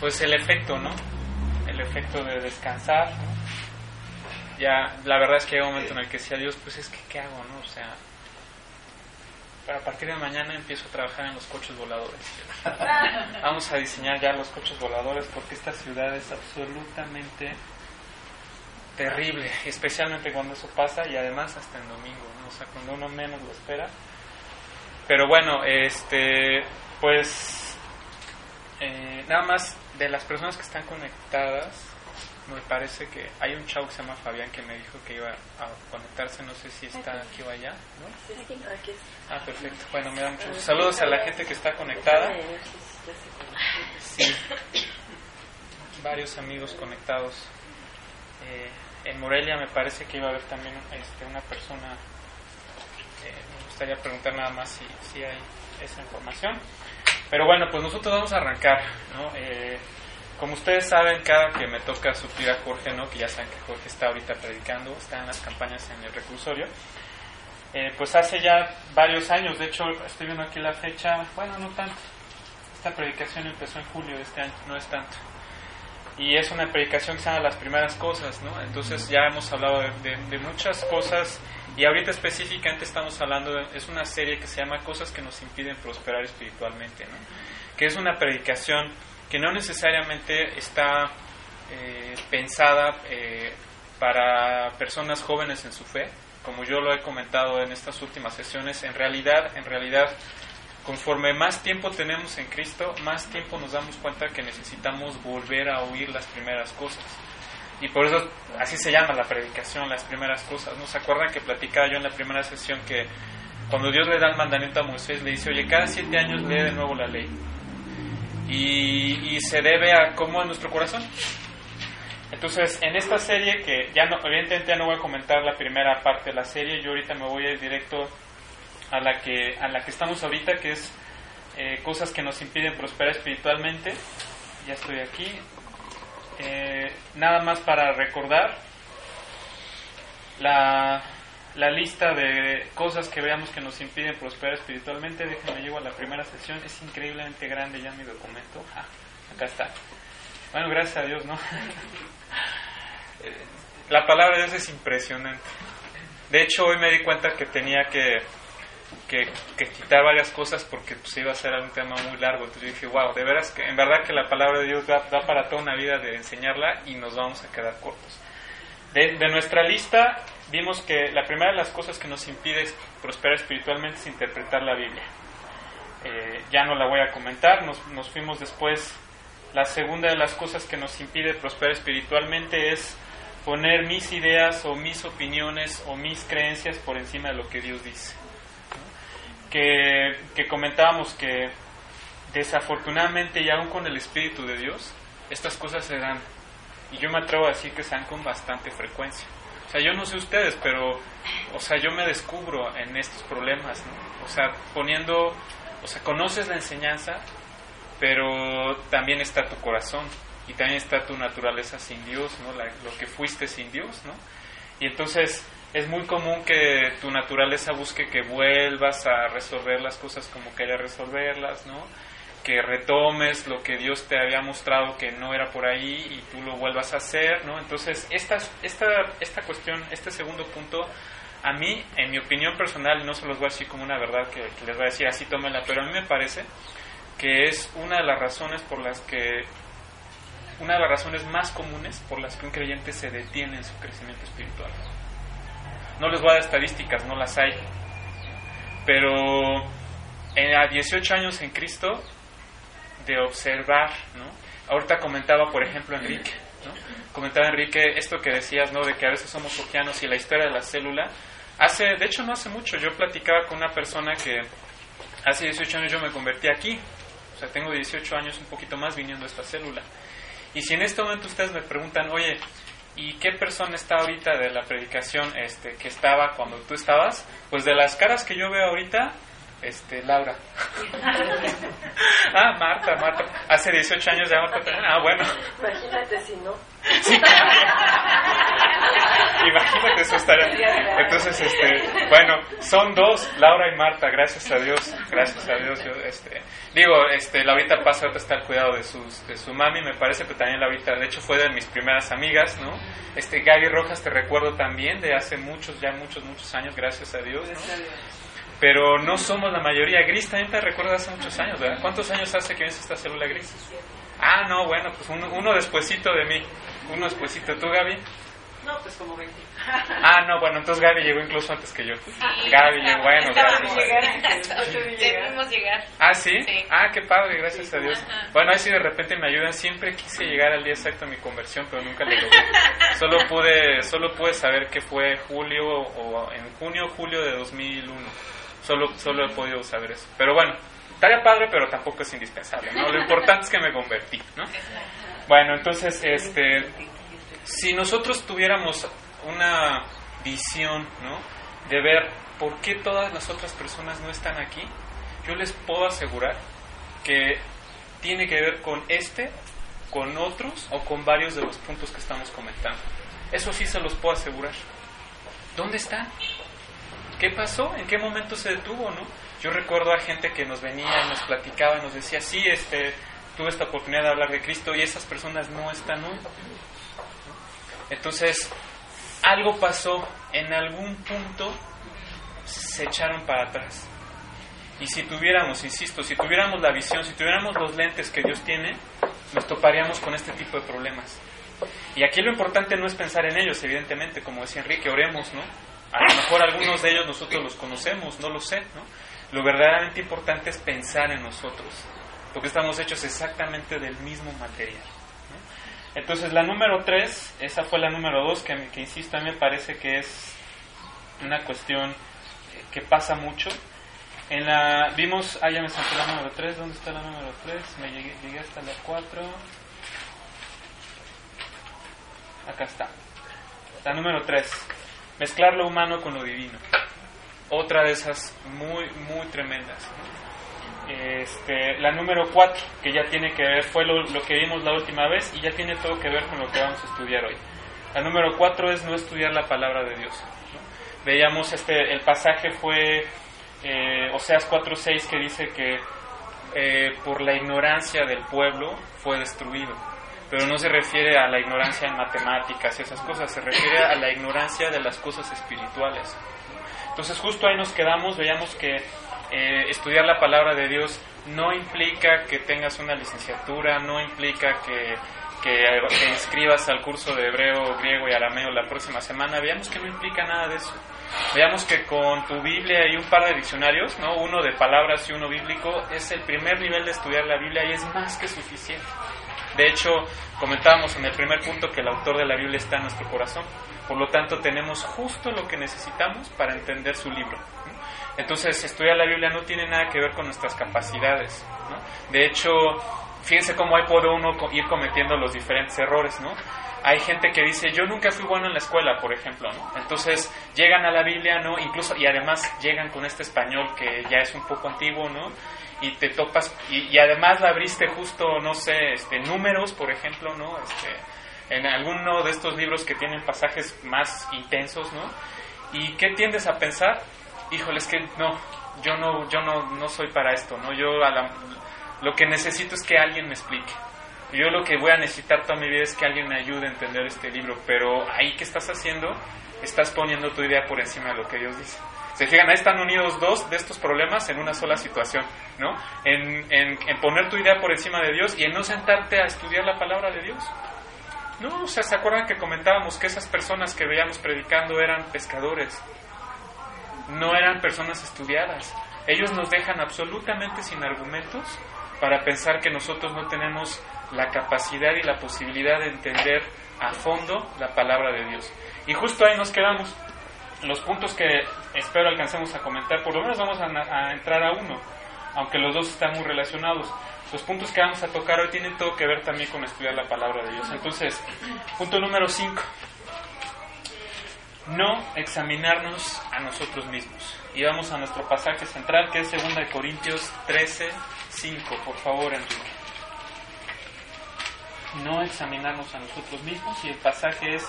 pues el efecto, ¿no? El efecto de descansar, ¿no? Ya, la verdad es que hay un momento en el que decía Dios, pues es que, ¿qué hago, no? O sea, a partir de mañana empiezo a trabajar en los coches voladores. Vamos a diseñar ya los coches voladores porque esta ciudad es absolutamente terrible, especialmente cuando eso pasa y además hasta en domingo, ¿no? O sea, cuando uno menos lo espera. Pero bueno, este, pues, eh, nada más de las personas que están conectadas, me parece que hay un chavo que se llama Fabián que me dijo que iba a conectarse, no sé si está aquí o allá, ¿no? Ah, perfecto. Bueno, me da mucho Saludos a la gente que está conectada. Sí, varios amigos conectados. Eh, en Morelia me parece que iba a haber también este, una persona, eh, me gustaría preguntar nada más si, si hay esa información. Pero bueno, pues nosotros vamos a arrancar, ¿no? Eh, como ustedes saben, cada que me toca suplir a Jorge, ¿no? que ya saben que Jorge está ahorita predicando, está en las campañas en el reclusorio, eh, pues hace ya varios años, de hecho estoy viendo aquí la fecha, bueno, no tanto, esta predicación empezó en julio de este año, no es tanto. Y es una predicación que se llama Las Primeras Cosas, ¿no? Entonces ya hemos hablado de, de muchas cosas y ahorita específicamente estamos hablando, de, es una serie que se llama Cosas que nos impiden prosperar espiritualmente, ¿no? Que es una predicación que no necesariamente está eh, pensada eh, para personas jóvenes en su fe, como yo lo he comentado en estas últimas sesiones, en realidad, en realidad, conforme más tiempo tenemos en Cristo, más tiempo nos damos cuenta que necesitamos volver a oír las primeras cosas. Y por eso así se llama la predicación, las primeras cosas. ¿No se acuerdan que platicaba yo en la primera sesión que cuando Dios le da el mandamiento a Moisés, le dice, oye, cada siete años lee de nuevo la ley? y, se debe a cómo es nuestro corazón. Entonces, en esta serie, que ya no, evidentemente ya no voy a comentar la primera parte de la serie, yo ahorita me voy a ir directo a la que, a la que estamos ahorita, que es eh, cosas que nos impiden prosperar espiritualmente. Ya estoy aquí. Eh, nada más para recordar la, la lista de cosas que veamos que nos impiden prosperar espiritualmente. Déjenme llego a la primera sesión. Es increíblemente grande ya mi documento. Ah, acá está. Bueno, gracias a Dios, ¿no? la palabra de Dios es impresionante. De hecho, hoy me di cuenta que tenía que, que, quitar varias cosas porque pues, iba a ser un tema muy largo. Entonces yo dije, wow, de veras que en verdad que la palabra de Dios da, para toda una vida de enseñarla y nos vamos a quedar cortos. De, de nuestra lista vimos que la primera de las cosas que nos impide prosperar espiritualmente es interpretar la Biblia. Eh, ya no la voy a comentar, nos, nos, fuimos después. La segunda de las cosas que nos impide prosperar espiritualmente es poner mis ideas o mis opiniones o mis creencias por encima de lo que Dios dice. Que, que comentábamos que desafortunadamente y aún con el Espíritu de Dios, estas cosas se dan. Y yo me atrevo a decir que se dan con bastante frecuencia. O sea, yo no sé ustedes, pero, o sea, yo me descubro en estos problemas, ¿no? O sea, poniendo, o sea, conoces la enseñanza, pero también está tu corazón y también está tu naturaleza sin Dios, ¿no? lo que fuiste sin Dios, ¿no? Y entonces es muy común que tu naturaleza busque que vuelvas a resolver las cosas como quería resolverlas, ¿no? que retomes lo que Dios te había mostrado que no era por ahí y tú lo vuelvas a hacer, ¿no? Entonces, esta, esta, esta cuestión, este segundo punto, a mí, en mi opinión personal, no se los voy a decir como una verdad que, les voy a decir así, tómenla, pero a mí me parece que es una de las razones por las que, una de las razones más comunes por las que un creyente se detiene en su crecimiento espiritual. No les voy a dar estadísticas, no las hay, pero en, a 18 años en Cristo, de observar, ¿no? Ahorita comentaba, por ejemplo, Enrique, ¿no? Comentaba Enrique esto que decías, ¿no? De que a veces somos ojeanos y la historia de la célula. Hace, de hecho, no hace mucho, yo platicaba con una persona que hace 18 años yo me convertí aquí. O sea, tengo 18 años, un poquito más viniendo a esta célula. Y si en este momento ustedes me preguntan, oye, ¿y qué persona está ahorita de la predicación este, que estaba cuando tú estabas? Pues de las caras que yo veo ahorita, este, Laura. ah, Marta, Marta. Hace 18 años ya Marta Ah, bueno. Imagínate si no. Imagínate eso estaría. Entonces, este, bueno, son dos, Laura y Marta, gracias a Dios, gracias a Dios. Yo, este, digo, este, Laurita pasa ahorita está al cuidado de, sus, de su mami, me parece, pero también Laurita, de hecho, fue de mis primeras amigas, ¿no? Este, Gaby Rojas, te recuerdo también, de hace muchos, ya muchos, muchos años, gracias a Dios, Pero no somos la mayoría. Gris también te recuerdo hace muchos años, ¿verdad? ¿Cuántos años hace que vienes esta célula gris? Ah, no, bueno, pues uno, uno despuesito de mí. Uno despuesito. ¿Tú, Gaby? No, pues como 20. Ah, no, bueno, entonces Gaby llegó incluso antes que yo. Gaby llegó, bueno, gracias. Debimos llegar. Ah, ¿sí? Sí. Ah, qué padre, gracias a Dios. Ajá. Bueno, ahí sí de repente me ayudan. Siempre quise llegar al día exacto de mi conversión, pero nunca lo logré. Solo pude, solo pude saber que fue julio o en junio o julio de 2001. Solo, solo he podido saber eso. Pero bueno, estaría padre, pero tampoco es indispensable, ¿no? Lo importante es que me convertí, ¿no? Bueno, entonces, este, si nosotros tuviéramos una visión, ¿no? De ver por qué todas las otras personas no están aquí, yo les puedo asegurar que tiene que ver con este, con otros o con varios de los puntos que estamos comentando. Eso sí se los puedo asegurar. ¿Dónde están? ¿Qué pasó? ¿En qué momento se detuvo, no? Yo recuerdo a gente que nos venía y nos platicaba y nos decía, sí, este, tuve esta oportunidad de hablar de Cristo y esas personas no están hoy. Entonces, algo pasó, en algún punto se echaron para atrás. Y si tuviéramos, insisto, si tuviéramos la visión, si tuviéramos los lentes que Dios tiene, nos toparíamos con este tipo de problemas. Y aquí lo importante no es pensar en ellos, evidentemente, como decía Enrique, oremos, ¿no? A lo mejor algunos de ellos nosotros los conocemos, no lo sé, ¿no? Lo verdaderamente importante es pensar en nosotros, porque estamos hechos exactamente del mismo material. Entonces, la número tres, esa fue la número dos, que, insisto, a mí me parece que es una cuestión que pasa mucho. En la, vimos, ah, ya me salté la número 3, ¿dónde está la número 3? Me llegué hasta la 4. Acá está. La número 3, mezclar lo humano con lo divino. Otra de esas muy, muy tremendas. Este, la número 4, que ya tiene que ver, fue lo, lo que vimos la última vez y ya tiene todo que ver con lo que vamos a estudiar hoy. La número 4 es no estudiar la palabra de Dios. ¿no? Veíamos, este, el pasaje fue eh, Oseas 4.6 que dice que eh, por la ignorancia del pueblo fue destruido. Pero no se refiere a la ignorancia en matemáticas y esas cosas, se refiere a la ignorancia de las cosas espirituales. Entonces justo ahí nos quedamos, veíamos que eh, estudiar la palabra de Dios no implica que tengas una licenciatura, no implica que, que te inscribas al curso de hebreo, griego y arameo la próxima semana. Veamos que no implica nada de eso. Veamos que con tu Biblia y un par de diccionarios, ¿no? uno de palabras y uno bíblico, es el primer nivel de estudiar la Biblia y es más que suficiente. De hecho, comentábamos en el primer punto que el autor de la Biblia está en nuestro corazón. Por lo tanto, tenemos justo lo que necesitamos para entender su libro. Entonces, estudiar la Biblia no tiene nada que ver con nuestras capacidades. ¿no? De hecho, fíjense cómo ahí puede uno ir cometiendo los diferentes errores, ¿no? Hay gente que dice, yo nunca fui bueno en la escuela, por ejemplo, ¿no? Entonces llegan a la Biblia, ¿no? Incluso, y además llegan con este español que ya es un poco antiguo, ¿no? Y te topas, y, y además la abriste justo, no sé, este, números, por ejemplo, ¿no? Este, en alguno de estos libros que tienen pasajes más intensos, ¿no? ¿Y qué tiendes a pensar? Híjole, es que no, yo no, yo no, no soy para esto, ¿no? Yo a la- lo que necesito es que alguien me explique. Yo lo que voy a necesitar toda mi vida es que alguien me ayude a entender este libro, pero ahí que estás haciendo, estás poniendo tu idea por encima de lo que Dios dice. Se fijan, ahí están unidos dos de estos problemas en una sola situación, ¿no? En, en, en poner tu idea por encima de Dios y en no sentarte a estudiar la palabra de Dios. No, o sea, ¿se acuerdan que comentábamos que esas personas que veíamos predicando eran pescadores? No eran personas estudiadas. Ellos nos dejan absolutamente sin argumentos para pensar que nosotros no tenemos la capacidad y la posibilidad de entender a fondo la palabra de Dios. Y justo ahí nos quedamos. Los puntos que espero alcancemos a comentar, por lo menos vamos a, entrar a uno, aunque los dos están muy relacionados. Los puntos que vamos a tocar hoy tienen todo que ver también con estudiar la palabra de Dios. Entonces, punto número 5. No examinarnos a nosotros mismos. Y vamos a nuestro pasaje central, que es 2 de Corintios 13, 5. Por favor, Enrique. No examinarnos a nosotros mismos. Y el pasaje es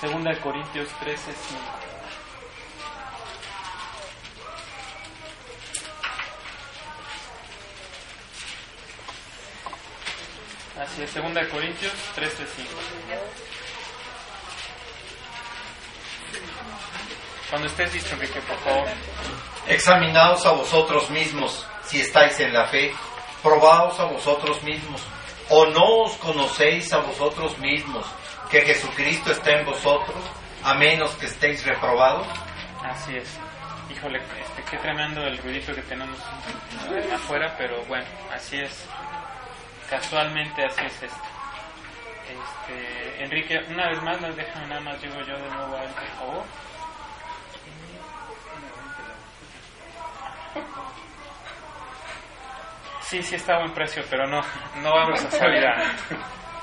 Segunda de Corintios 13, 5. Así es, Segunda de Corintios 13, 5. Cuando estés listo, Enrique, por favor. Examinaos a vosotros mismos si estáis en la fe. Probaos a vosotros mismos. ¿O no os conocéis a vosotros mismos que Jesucristo está en vosotros, a menos que estéis reprobados? Así es. Híjole, este, qué tremendo el ruidito que tenemos afuera, pero bueno, así es. Casualmente así es esto. Este, Enrique, una vez más, nos dejan nada más, digo yo de nuevo por favor. Sí, sí está a buen precio, pero no, no vamos a salir a,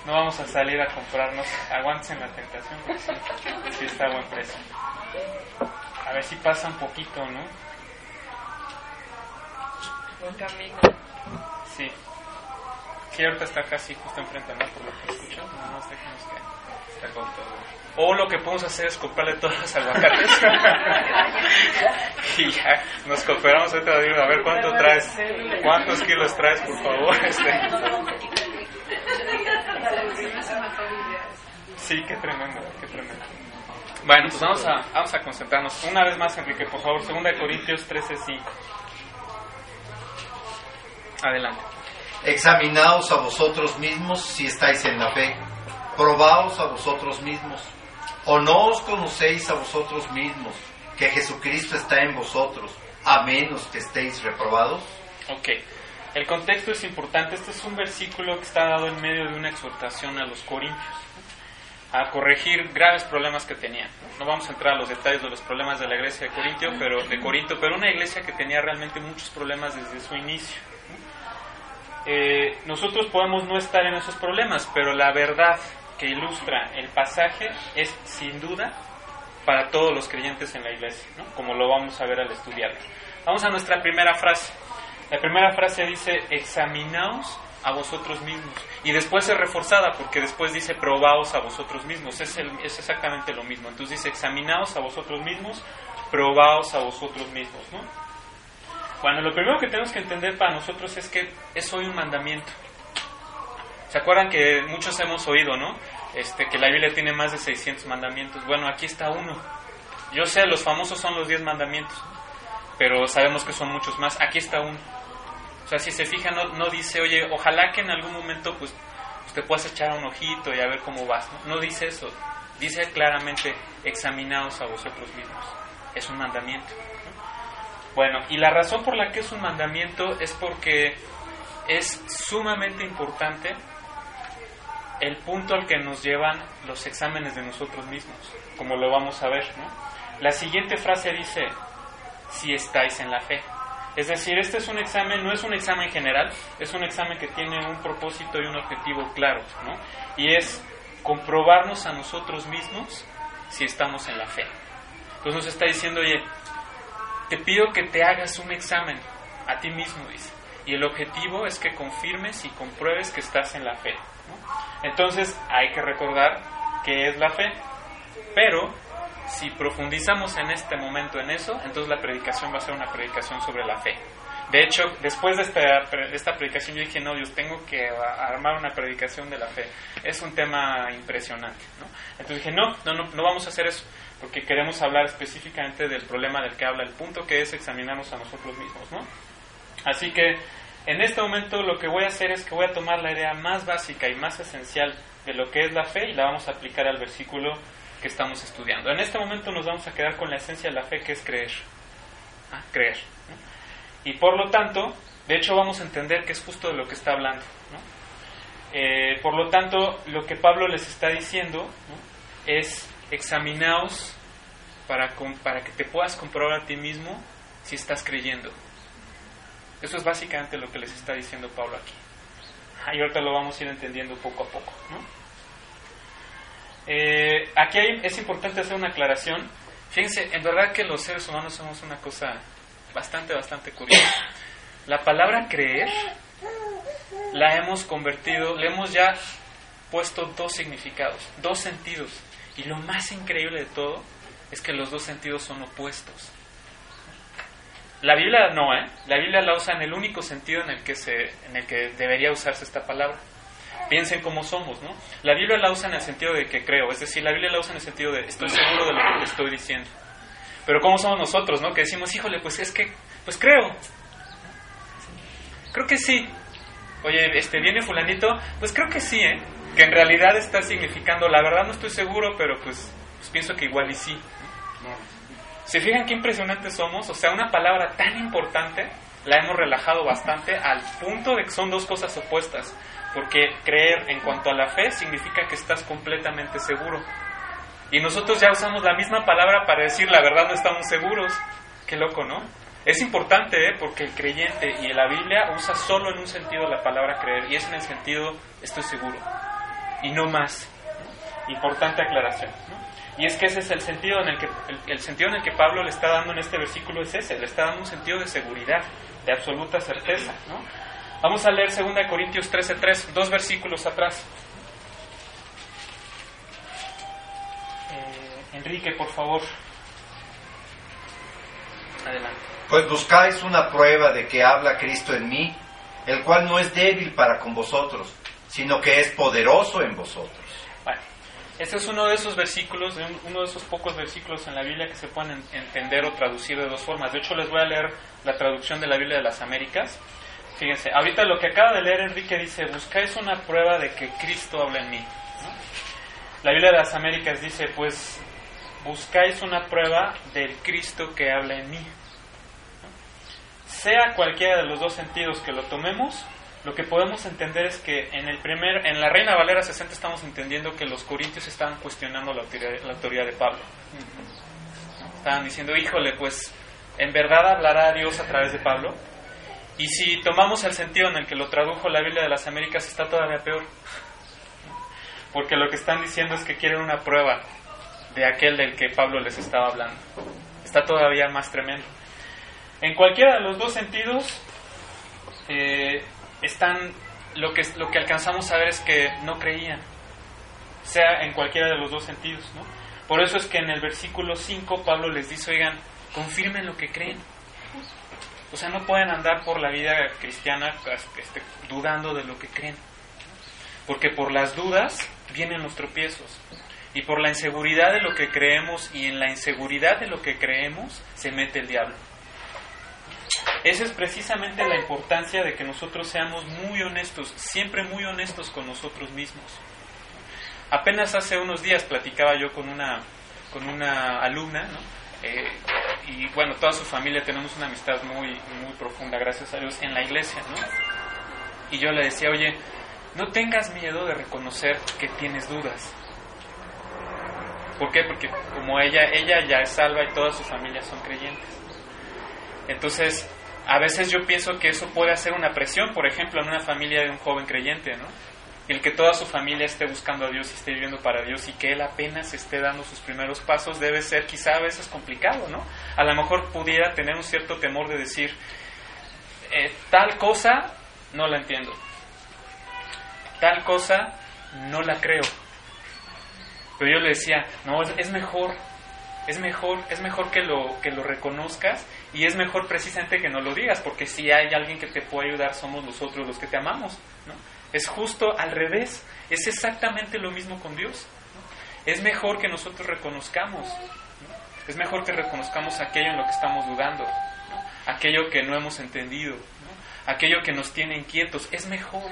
no vamos a salir a comprarnos. Aguanten la tentación porque sí, sí está a buen precio. A ver si pasa un poquito, ¿no? Buen camino. Sí. Sí, ahorita está casi justo enfrente, ¿no? Por lo que escucho. No nos dejemos que está con todo. O lo que podemos hacer es comprarle todos los aguacates. y ya, nos cooperamos ahorita. A ver, ¿cuánto traes? ¿Cuántos kilos traes, por favor? Este. Sí, qué tremendo, qué tremendo. Bueno, pues vamos a, vamos a concentrarnos. Una vez más, Enrique, por favor, 2 Corintios 13:5. Adelante. Examinaos a vosotros mismos si estáis en la fe. Probaos a vosotros mismos. ¿O no os conocéis a vosotros mismos que Jesucristo está en vosotros, a menos que estéis reprobados? Ok. El contexto es importante. Este es un versículo que está dado en medio de una exhortación a los corintios a corregir graves problemas que tenían. No vamos a entrar a los detalles de los problemas de la iglesia de Corintio, pero de Corinto, pero una iglesia que tenía realmente muchos problemas desde su inicio. Eh, nosotros podemos no estar en esos problemas, pero la verdad que ilustra el pasaje es sin duda para todos los creyentes en la iglesia, ¿no? como lo vamos a ver al estudiarlo. Vamos a nuestra primera frase. La primera frase dice, examinaos a vosotros mismos. Y después es reforzada porque después dice, probaos a vosotros mismos. Es, exactamente lo mismo. Entonces dice, examinaos a vosotros mismos, probaos a vosotros mismos. ¿no? Bueno, lo primero que tenemos que entender para nosotros es que es hoy un mandamiento. ¿Se acuerdan que muchos hemos oído, no? Este, que la Biblia tiene más de 600 mandamientos. Bueno, aquí está uno. Yo sé, los famosos son los 10 mandamientos, pero sabemos que son muchos más. Aquí está uno. O sea, si se fija, no, no dice, oye, ojalá que en algún momento pues, pues te puedas echar un ojito y a ver cómo vas. No, no dice eso. Dice claramente, examinaos a vosotros mismos. Es un mandamiento. Bueno, y la razón por la que es un mandamiento es porque es sumamente importante el punto al que nos llevan los exámenes de nosotros mismos, como lo vamos a ver. ¿no? La siguiente frase dice, si estáis en la fe. Es decir, este es un examen, no es un examen general, es un examen que tiene un propósito y un objetivo claro, ¿no? Y es comprobarnos a nosotros mismos si estamos en la fe. Entonces nos está diciendo, oye, te pido que te hagas un examen a ti mismo, dice. Y el objetivo es que confirmes y compruebes que estás en la fe. Entonces hay que recordar qué es la fe. Pero si profundizamos en este momento en eso, entonces la predicación va a ser una predicación sobre la fe. De hecho, después de esta, de esta predicación yo dije, no, Dios, tengo que armar una predicación de la fe. Es un tema impresionante. ¿no? Entonces dije, no, no, no, no vamos a hacer eso, porque queremos hablar específicamente del problema del que habla el punto, que es examinarnos a nosotros mismos. ¿no? Así que en este momento lo que voy a hacer es que voy a tomar la idea más básica y más esencial de lo que es la fe y la vamos a aplicar al versículo que estamos estudiando. En este momento nos vamos a quedar con la esencia de la fe que es creer. Ah, creer. Y por lo tanto, de hecho vamos a entender que es justo de lo que está hablando. ¿no? Eh, por lo tanto, lo que Pablo les está diciendo es examinaos para, para que te puedas comprobar a ti mismo si estás creyendo. Eso es básicamente lo que les está diciendo Pablo aquí. Y ahorita lo vamos a ir entendiendo poco a poco. ¿no? Eh, aquí hay, es importante hacer una aclaración. Fíjense, en verdad que los seres humanos somos una cosa bastante, bastante curiosa. La palabra creer la hemos convertido, le hemos ya puesto dos significados, dos sentidos. Y lo más increíble de todo es que los dos sentidos son opuestos. La Biblia no, ¿eh? La Biblia la usa en el único sentido en el que, se, en el que debería usarse esta palabra. Piensen cómo somos, ¿no? La Biblia la usa en el sentido de que creo, es decir, la Biblia la usa en el sentido de estoy seguro de lo que estoy diciendo. Pero ¿cómo somos nosotros, no? Que decimos, híjole, pues es que, pues creo. Creo que sí. Oye, este, viene fulanito, pues creo que sí, ¿eh? Que en realidad está significando, la verdad no estoy seguro, pero pues, pues pienso que igual y sí. ¿Se fijan qué impresionantes somos? O sea, una palabra tan importante la hemos relajado bastante al punto de que son dos cosas opuestas. Porque creer en cuanto a la fe significa que estás completamente seguro. Y nosotros ya usamos la misma palabra para decir la verdad no estamos seguros. Qué loco, ¿no? Es importante, ¿eh? porque el creyente y la Biblia usa solo en un sentido la palabra creer, y es en el sentido estoy seguro, y no más. Importante aclaración. Y es que ese es el sentido en el que el, sentido en el que Pablo le está dando en este versículo es ese, le está dando un sentido de seguridad, de absoluta certeza. ¿no? Vamos a leer 2 Corintios 13:3, dos versículos atrás. Eh, Enrique, por favor. Adelante. Pues buscáis una prueba de que habla Cristo en mí, el cual no es débil para con vosotros, sino que es poderoso en vosotros. Bueno, este es uno de esos versículos, uno de esos pocos versículos en la Biblia que se pueden entender o traducir de dos formas. De hecho, les voy a leer la traducción de la Biblia de las Américas. Fíjense, ahorita lo que acaba de leer Enrique dice, buscáis una prueba de que Cristo habla en mí. La Biblia de las Américas dice, pues buscáis una prueba del Cristo que habla en mí sea cualquiera de los dos sentidos que lo tomemos, lo que podemos entender es que en el primer, en la Reina Valera 60 estamos entendiendo que los corintios estaban cuestionando la autoridad, de Pablo. Estaban diciendo, híjole, pues en verdad hablará Dios a través de Pablo. Y si tomamos el sentido en el que lo tradujo la Biblia de las Américas, está todavía peor. Porque lo que están diciendo es que quieren una prueba de aquel del que Pablo les estaba hablando. Está todavía más tremendo. En cualquiera de los dos sentidos eh, están lo que, lo que alcanzamos a ver es que no creían, sea en cualquiera de los dos sentidos. ¿no? Por eso es que en el versículo 5 Pablo les dice, oigan, confirmen lo que creen. O sea, no pueden andar por la vida cristiana este, dudando de lo que creen. Porque por las dudas vienen los tropiezos. Y por la inseguridad de lo que creemos y en la inseguridad de lo que creemos se mete el diablo. Esa es precisamente la importancia de que nosotros seamos muy honestos, siempre muy honestos con nosotros mismos. Apenas hace unos días platicaba yo con una, con una alumna, ¿no? Eh, y bueno, toda su familia tenemos una amistad muy, muy profunda, gracias a Dios, en la iglesia, ¿no? Y yo le decía, oye, no tengas miedo de reconocer que tienes dudas. ¿Por qué? Porque como ella, ella ya es salva y toda su familia son creyentes. Entonces, a veces yo pienso que eso puede hacer una presión, por ejemplo, en una familia de un joven creyente, ¿no? El que toda su familia esté buscando a Dios y esté viviendo para Dios y que él apenas esté dando sus primeros pasos debe ser quizá a veces complicado, ¿no? A lo mejor pudiera tener un cierto temor de decir, eh, tal cosa no la entiendo, tal cosa no la creo. Pero yo le decía, no, es mejor es mejor, es mejor que lo, que lo reconozcas y es mejor precisamente que no lo digas, porque si hay alguien que te puede ayudar, somos nosotros los que te amamos. ¿no? Es justo al revés, es exactamente lo mismo con Dios. Es mejor que nosotros reconozcamos, es mejor que reconozcamos aquello en lo que estamos dudando, aquello que no hemos entendido, aquello que nos tiene inquietos, es mejor.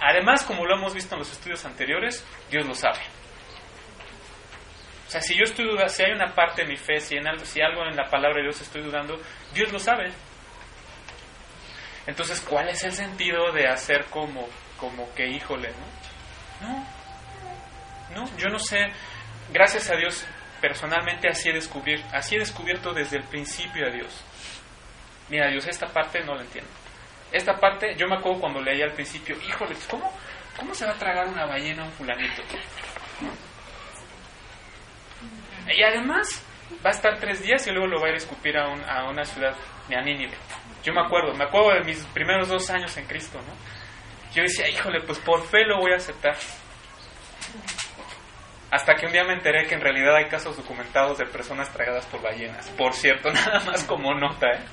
Además, como lo hemos visto en los estudios anteriores, Dios lo sabe. O sea, si yo estoy dudando, si hay una parte de mi fe, si, en algo, si algo en la palabra de Dios estoy dudando, Dios lo sabe. Entonces, ¿cuál es el sentido de hacer como, como que híjole, no? No, no, yo no sé. Gracias a Dios, personalmente así he, descubierto, así he descubierto desde el principio a Dios. Mira, Dios, esta parte no la entiendo. Esta parte, yo me acuerdo cuando leía al principio, híjole, ¿cómo, cómo se va a tragar una ballena a un fulanito? Y además va a estar tres días y luego lo va a ir a escupir a, a una ciudad, a Nínive. Yo me acuerdo, me acuerdo de mis primeros dos años en Cristo, ¿no? Yo decía, híjole, pues por fe lo voy a aceptar. Hasta que un día me enteré que en realidad hay casos documentados de personas tragadas por ballenas. Por cierto, nada más como nota, ¿eh?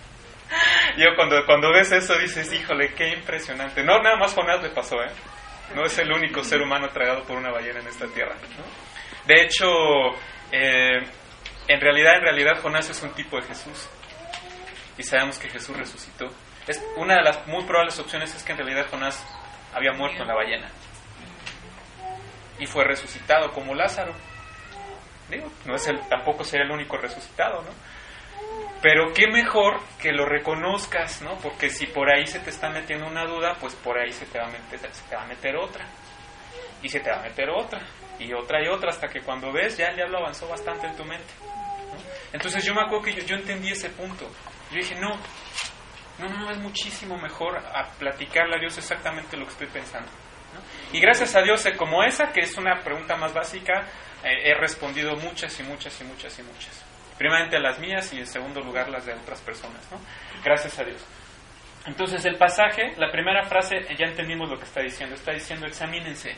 Yo cuando, cuando ves eso dices, híjole, qué impresionante. No, nada más Jonás le pasó, ¿eh? No es el único ser humano tragado por una ballena en esta tierra. De hecho, eh, en realidad, en realidad Jonás es un tipo de Jesús. Y sabemos que Jesús resucitó. Es, una de las muy probables opciones es que en realidad Jonás había muerto en la ballena. Y fue resucitado como Lázaro. Digo, no es el, tampoco sería el único resucitado, ¿no? Pero qué mejor que lo reconozcas, ¿no? Porque si por ahí se te está metiendo una duda, pues por ahí se te va a meter, se te va a meter otra. Y se te va a meter otra. Y otra y otra, hasta que cuando ves ya el diablo avanzó bastante en tu mente. Entonces yo me acuerdo que yo, yo, entendí ese punto. Yo dije, no, no, no, es muchísimo mejor a platicarle a Dios exactamente lo que estoy pensando. Y gracias a Dios, como esa, que es una pregunta más básica, eh, he respondido muchas y muchas y muchas y muchas. Primeramente las mías y en segundo lugar las de otras personas. Gracias a Dios. Entonces el pasaje, la primera frase, ya entendimos lo que está diciendo. Está diciendo examínense,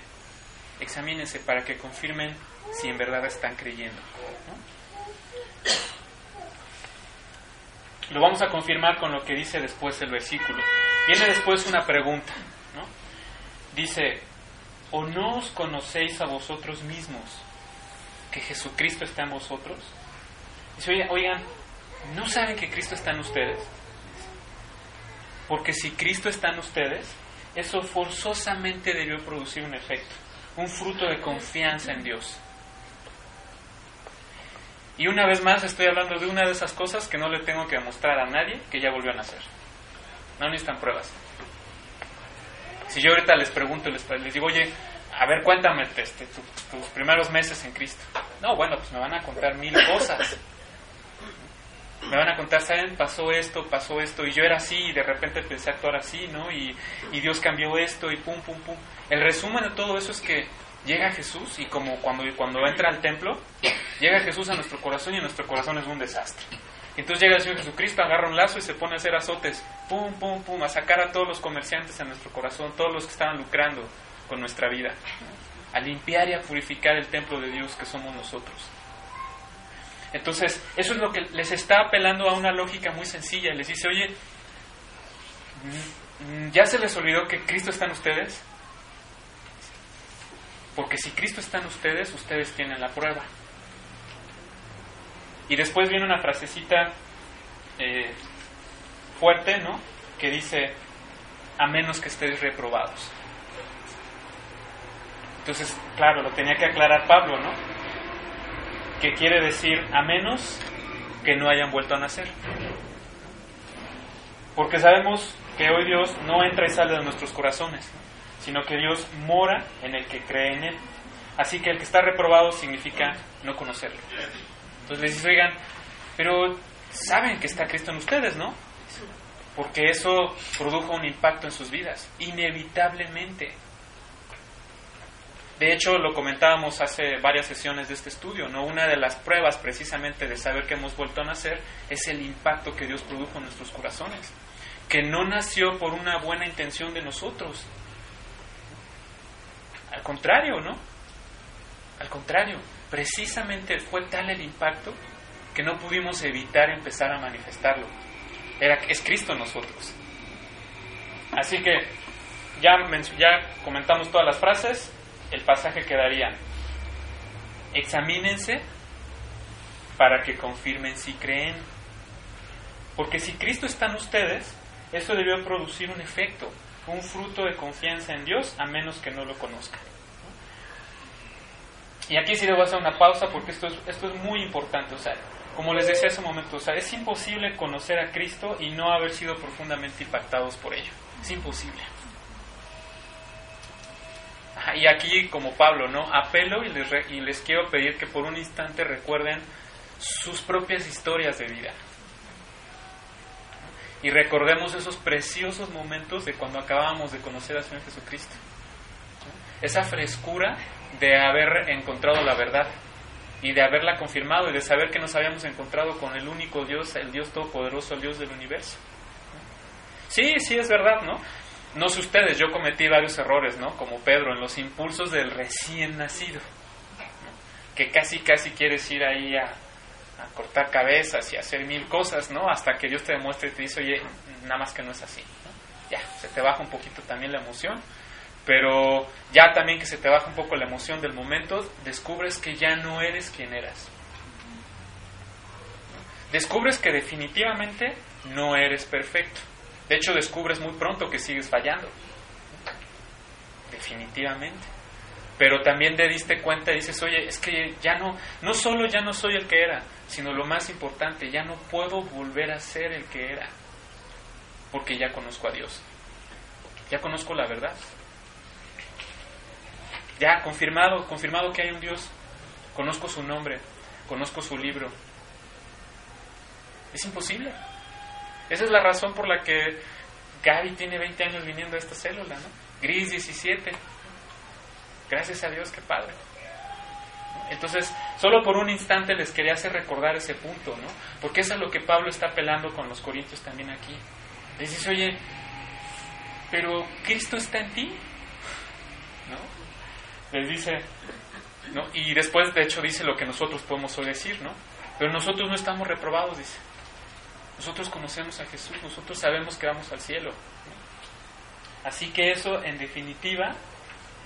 examínense para que confirmen si en verdad están creyendo. Lo vamos a confirmar con lo que dice después el versículo. Viene después una pregunta. ¿no? Dice, ¿o no os conocéis a vosotros mismos que Jesucristo está en vosotros? Dice, oigan, ¿no saben que Cristo está en ustedes? Porque si Cristo está en ustedes, eso forzosamente debió producir un efecto, un fruto de confianza en Dios. Y una vez más estoy hablando de una de esas cosas que no le tengo que demostrar a nadie que ya volvió a nacer. No necesitan pruebas. Si yo ahorita les pregunto, les, les digo, oye, a ver, cuéntame este, tu, tus primeros meses en Cristo. No, bueno, pues me van a contar mil cosas. Me van a contar, ¿saben? Pasó esto, pasó esto, y yo era así, y de repente empecé a actuar así, ¿no? Y, Dios cambió esto, y pum, pum, pum. El resumen de todo eso es que llega Jesús, y como cuando, cuando entra al templo, llega Jesús a nuestro corazón, y nuestro corazón es un desastre. Entonces llega el Señor Jesucristo, agarra un lazo y se pone a hacer azotes, pum, pum, pum, a sacar a todos los comerciantes en nuestro corazón, todos los que estaban lucrando con nuestra vida, a limpiar y a purificar el templo de Dios que somos nosotros. Entonces, eso es lo que les está apelando a una lógica muy sencilla. Les dice, oye, ¿ya se les olvidó que Cristo está en ustedes? Porque si Cristo está en ustedes, ustedes tienen la prueba. Y después viene una frasecita eh, fuerte, ¿no? Que dice, a menos que estéis reprobados. Entonces, claro, lo tenía que aclarar Pablo, ¿no? Que quiere decir, a menos que no hayan vuelto a nacer. Porque sabemos que hoy Dios no entra y sale de nuestros corazones, sino que Dios mora en el que cree en Él. Así que el que está reprobado significa no conocerlo. Entonces les dice, oigan, pero saben que está Cristo en ustedes, ¿no? Porque eso produjo un impacto en sus vidas, inevitablemente. De hecho, lo comentábamos hace varias sesiones de este estudio, ¿no? Una de las pruebas precisamente de saber que hemos vuelto a nacer es el impacto que Dios produjo en nuestros corazones, que no nació por una buena intención de nosotros. Al contrario, ¿no? Al contrario, precisamente fue tal el impacto que no pudimos evitar empezar a manifestarlo. Era, es Cristo en nosotros. Así que ya, ya comentamos todas las frases, el pasaje quedaría, examínense para que confirmen si creen. Porque si Cristo está en ustedes, eso debió producir un efecto, un fruto de confianza en Dios, a menos que no lo conozcan. Y aquí sí debo hacer una pausa porque esto es, esto es muy importante. O sea, como les decía hace un momento, o sea, es imposible conocer a Cristo y no haber sido profundamente impactados por ello. Es imposible. Y aquí, como Pablo, ¿no? Apelo y les, y les quiero pedir que por un instante recuerden sus propias historias de vida. Y recordemos esos preciosos momentos de cuando acabábamos de conocer al Señor Jesucristo. Esa frescura de haber encontrado la verdad y de haberla confirmado y de saber que nos habíamos encontrado con el único Dios, el Dios todopoderoso, el Dios del universo. Sí, sí es verdad, ¿no? No sé ustedes, yo cometí varios errores, ¿no? Como Pedro, en los impulsos del recién nacido. que casi, casi quieres ir ahí a, a cortar cabezas y hacer mil cosas, ¿no? Hasta que Dios te demuestre y te dice, oye, nada más que no es así. ¿no? Ya, se te baja un poquito también la emoción, pero ya también que se te baja un poco la emoción del momento, descubres que ya no eres quien eras. Descubres que definitivamente no eres perfecto. De hecho, descubres muy pronto que sigues fallando. Definitivamente. Pero también te diste cuenta y dices, oye, es que ya no, no solo ya no soy el que era, sino lo más importante, ya no puedo volver a ser el que era. Porque ya conozco a Dios. Ya conozco la verdad. Ya confirmado, confirmado que hay un Dios. Conozco su nombre, conozco su libro. Es imposible. Esa es la razón por la que Gaby tiene 20 años viniendo a esta célula, ¿no? Gris 17. Gracias a Dios, qué padre. Entonces, solo por un instante les quería hacer recordar ese punto, ¿no? Porque eso es lo que Pablo está apelando con los corintios también aquí. Les dice, oye, pero Cristo está en ti, ¿no? Les dice, ¿no? Y después, de hecho, dice lo que nosotros podemos hoy decir, ¿no? Pero nosotros no estamos reprobados, dice. Nosotros conocemos a Jesús, nosotros sabemos que vamos al cielo. Así que eso, en definitiva,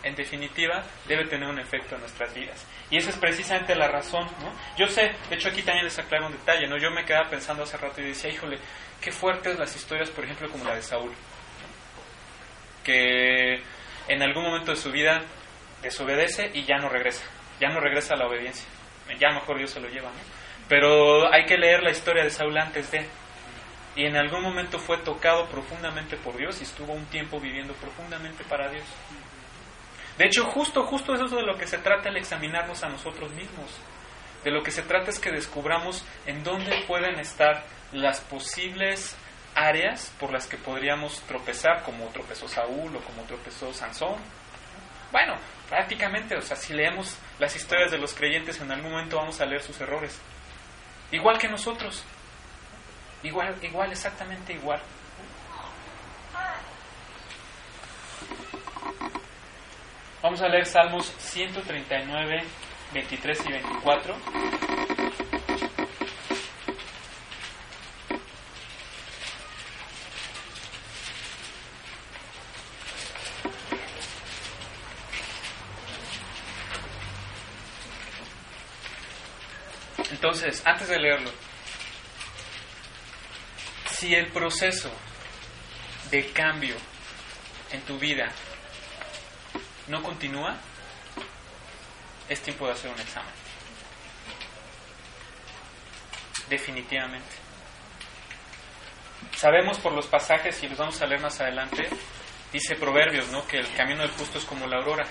en definitiva, debe tener un efecto en nuestras vidas. Y esa es precisamente la razón, ¿no? Yo sé, de hecho aquí también les aclaro un detalle, ¿no? Yo me quedaba pensando hace rato y decía, híjole, qué fuertes las historias, por ejemplo, como la de Saúl, que en algún momento de su vida desobedece y ya no regresa, ya no regresa a la obediencia, ya mejor Dios se lo lleva. Pero hay que leer la historia de Saúl antes de, y en algún momento fue tocado profundamente por Dios y estuvo un tiempo viviendo profundamente para Dios. De hecho, justo, justo eso es de lo que se trata el examinarnos a nosotros mismos. De lo que se trata es que descubramos en dónde pueden estar las posibles áreas por las que podríamos tropezar, como tropezó Saúl o como tropezó Sansón. Bueno, prácticamente, o sea, si leemos las historias de los creyentes, en algún momento vamos a leer sus errores. Igual que nosotros. Igual, igual, exactamente igual. Vamos a leer Salmos 139, 23 y 24. Entonces, antes de leerlo, si el proceso de cambio en tu vida no continúa, es tiempo de hacer un examen. Definitivamente. Sabemos por los pasajes, y los vamos a leer más adelante, dice Proverbios, ¿no? Que el camino del justo es como la aurora,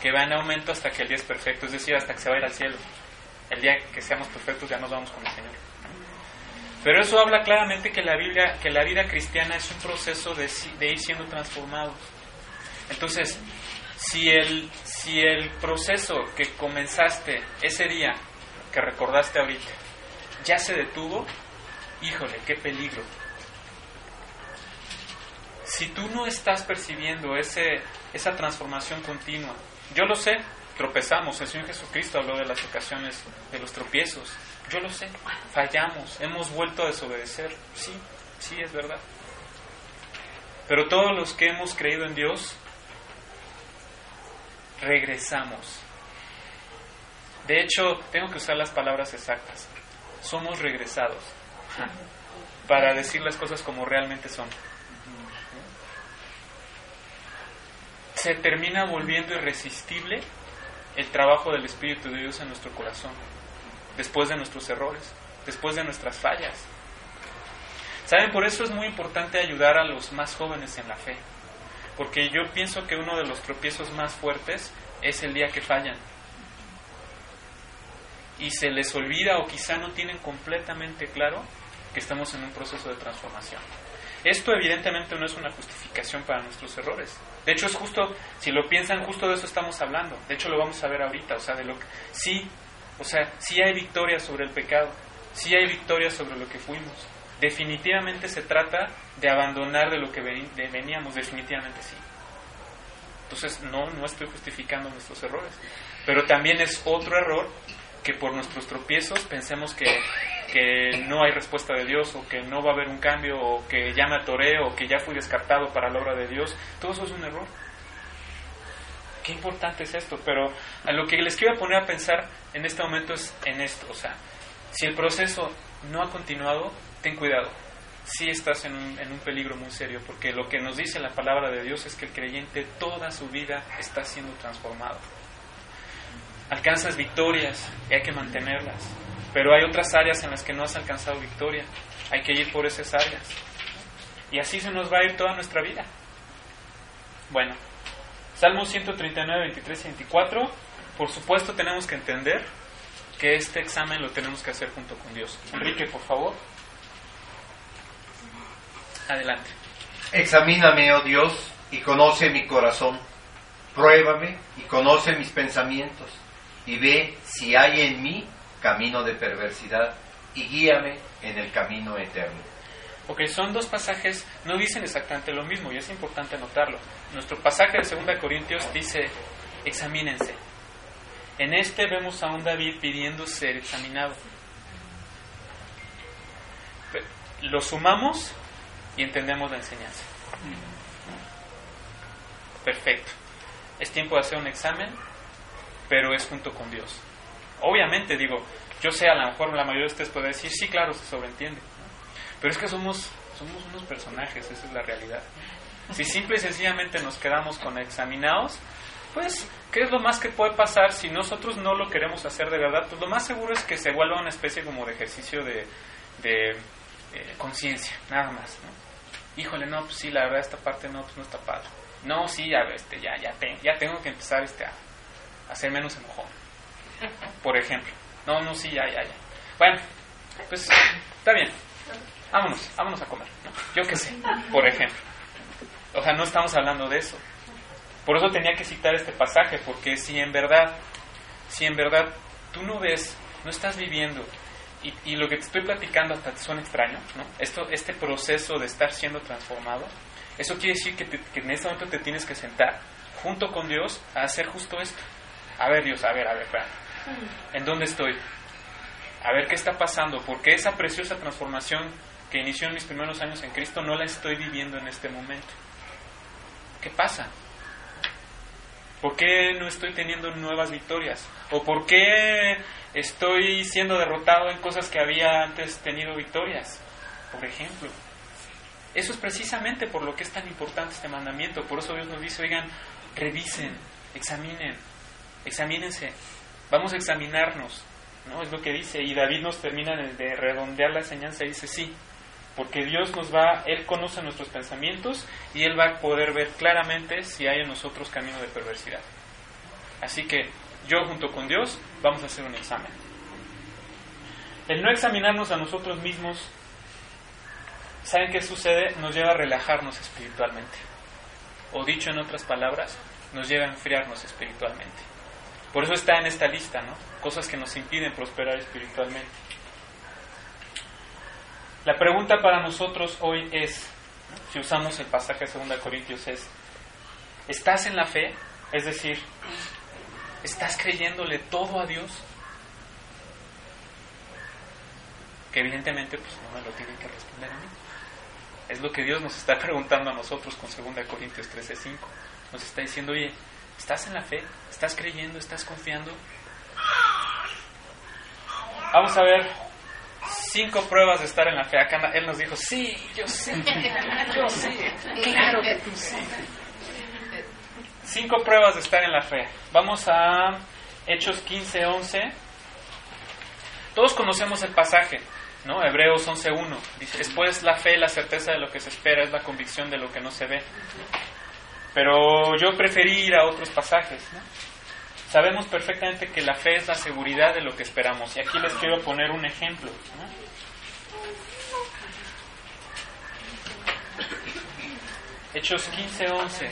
que va en aumento hasta que el día es perfecto, es decir, hasta que se va a ir al cielo. El día que seamos perfectos ya nos vamos con el Señor. Pero eso habla claramente que la Biblia, que la vida cristiana es un proceso de, de ir siendo transformados. Entonces, si el, si el proceso que comenzaste ese día, que recordaste ahorita, ya se detuvo, híjole, qué peligro. Si tú no estás percibiendo ese, esa transformación continua, yo lo sé, tropezamos, el Señor Jesucristo habló de las ocasiones de los tropiezos, yo lo sé, fallamos, hemos vuelto a desobedecer, sí, sí es verdad. Pero todos los que hemos creído en Dios, regresamos. De hecho, tengo que usar las palabras exactas. Somos regresados para decir las cosas como realmente son. Se termina volviendo irresistible el trabajo del Espíritu de Dios en nuestro corazón, después de nuestros errores, después de nuestras fallas. ¿Saben? Por eso es muy importante ayudar a los más jóvenes en la fe. Porque yo pienso que uno de los tropiezos más fuertes es el día que fallan. Y se les olvida o quizá no tienen completamente claro que estamos en un proceso de transformación. Esto evidentemente no es una justificación para nuestros errores. De hecho es justo, si lo piensan, justo de eso estamos hablando. De hecho lo vamos a ver ahorita, o sea, de lo que sí, o sea, sí hay victoria sobre el pecado, sí hay victoria sobre lo que fuimos. Definitivamente se trata de abandonar de lo que veníamos, definitivamente sí. Entonces no, no estoy justificando nuestros errores. Pero también es otro error que por nuestros tropiezos pensemos que, que no hay respuesta de Dios o que no va a haber un cambio o que ya me atoré o que ya fui descartado para la obra de Dios. Todo eso es un error. Qué importante es esto, pero a lo que les quiero poner a pensar en este momento es en esto, o sea, si el proceso no ha continuado, ten cuidado, sí estás en un, en un, peligro muy serio, porque lo que nos dice la palabra de Dios es que el creyente toda su vida está siendo transformado. Alcanzas victorias y hay que mantenerlas, pero hay otras áreas en las que no has alcanzado victoria, hay que ir por esas áreas. Y así se nos va a ir toda nuestra vida. Bueno, Salmo 139, 23 y 24. Por supuesto tenemos que entender que este examen lo tenemos que hacer junto con Dios. Enrique, por favor. Adelante. Examíname, oh Dios, y conoce mi corazón. Pruébame y conoce mis pensamientos. Y ve si hay en mí camino de perversidad y guíame en el camino eterno. Ok, son dos pasajes, no dicen exactamente lo mismo y es importante notarlo. Nuestro pasaje de 2 Corintios dice, examínense. En este vemos a un David pidiendo ser examinado. Lo sumamos y entendemos la enseñanza. Perfecto. Es tiempo de hacer un examen, pero es junto con Dios. Obviamente, digo, yo sé, a lo mejor la mayoría de ustedes puede decir, sí, claro, se sobreentiende. Pero es que somos, somos unos personajes, esa es la realidad. Si simple y sencillamente nos quedamos con examinados, pues, ¿qué es lo más que puede pasar si nosotros no lo queremos hacer de verdad? Pues lo más seguro es que se vuelva una especie como de ejercicio de, de eh, conciencia, nada más. ¿no? Híjole, no, pues sí, la verdad esta parte no, pues no está padre. No, sí, ya, este, ya, ya, te, ya tengo que empezar este, a, a ser menos enojón. Por ejemplo. No, no, sí, ya, ya, ya. Bueno, pues está bien. Vámonos, vámonos a comer. Yo qué sé, por ejemplo. O sea, no estamos hablando de eso. Por eso tenía que citar este pasaje, porque si en verdad, si en verdad tú no ves, no estás viviendo, y, lo que te estoy platicando hasta te suena extraño, ¿no? Esto, este proceso de estar siendo transformado, eso quiere decir que, te, en este momento te tienes que sentar junto con Dios a hacer justo esto. A ver, Dios, a ver, a ver. ¿En dónde estoy? A ver qué está pasando, porque esa preciosa transformación que inició en mis primeros años en Cristo no la estoy viviendo en este momento. ¿Qué pasa? ¿Por qué no estoy teniendo nuevas victorias? ¿O por qué estoy siendo derrotado en cosas que había antes tenido victorias? Por ejemplo. Eso es precisamente por lo que es tan importante este mandamiento. Por eso Dios nos dice, oigan, revisen, examinen, examínense, vamos a examinarnos. ¿no? Es lo que dice. Y David nos termina de redondear la enseñanza y dice, sí, porque Dios nos va, Él conoce nuestros pensamientos y Él va a poder ver claramente si hay en nosotros camino de perversidad. Así que yo junto con Dios vamos a hacer un examen. El no examinarnos a nosotros mismos, ¿saben qué sucede? Nos lleva a relajarnos espiritualmente. O dicho en otras palabras, nos lleva a enfriarnos espiritualmente. Por eso está en esta lista, ¿no? Cosas que nos impiden prosperar espiritualmente. La pregunta para nosotros hoy es, si usamos el pasaje de 2 Corintios, es, ¿estás en la fe? Es decir, ¿estás creyéndole todo a Dios? Que evidentemente pues no me lo tienen que responder a mí. Es lo que Dios nos está preguntando a nosotros con 2 Corintios 13:5. Nos está diciendo, oye, ¿estás en la fe? ¿Estás creyendo? ¿Estás confiando? Vamos a ver cinco pruebas de estar en la fe. Acá él nos dijo, sí, yo sí, yo sí, claro que tú sí. Cinco pruebas de estar en la fe. Vamos a Hechos 15, 11. Todos conocemos el pasaje, ¿no? Hebreos 11.1. Dice, después la fe, la certeza de lo que se espera, es la convicción de lo que no se ve. Pero yo preferí ir a otros pasajes, ¿no? Sabemos perfectamente que la fe es la seguridad de lo que esperamos. Y aquí les quiero poner un ejemplo. ¿no? Hechos 15, 11.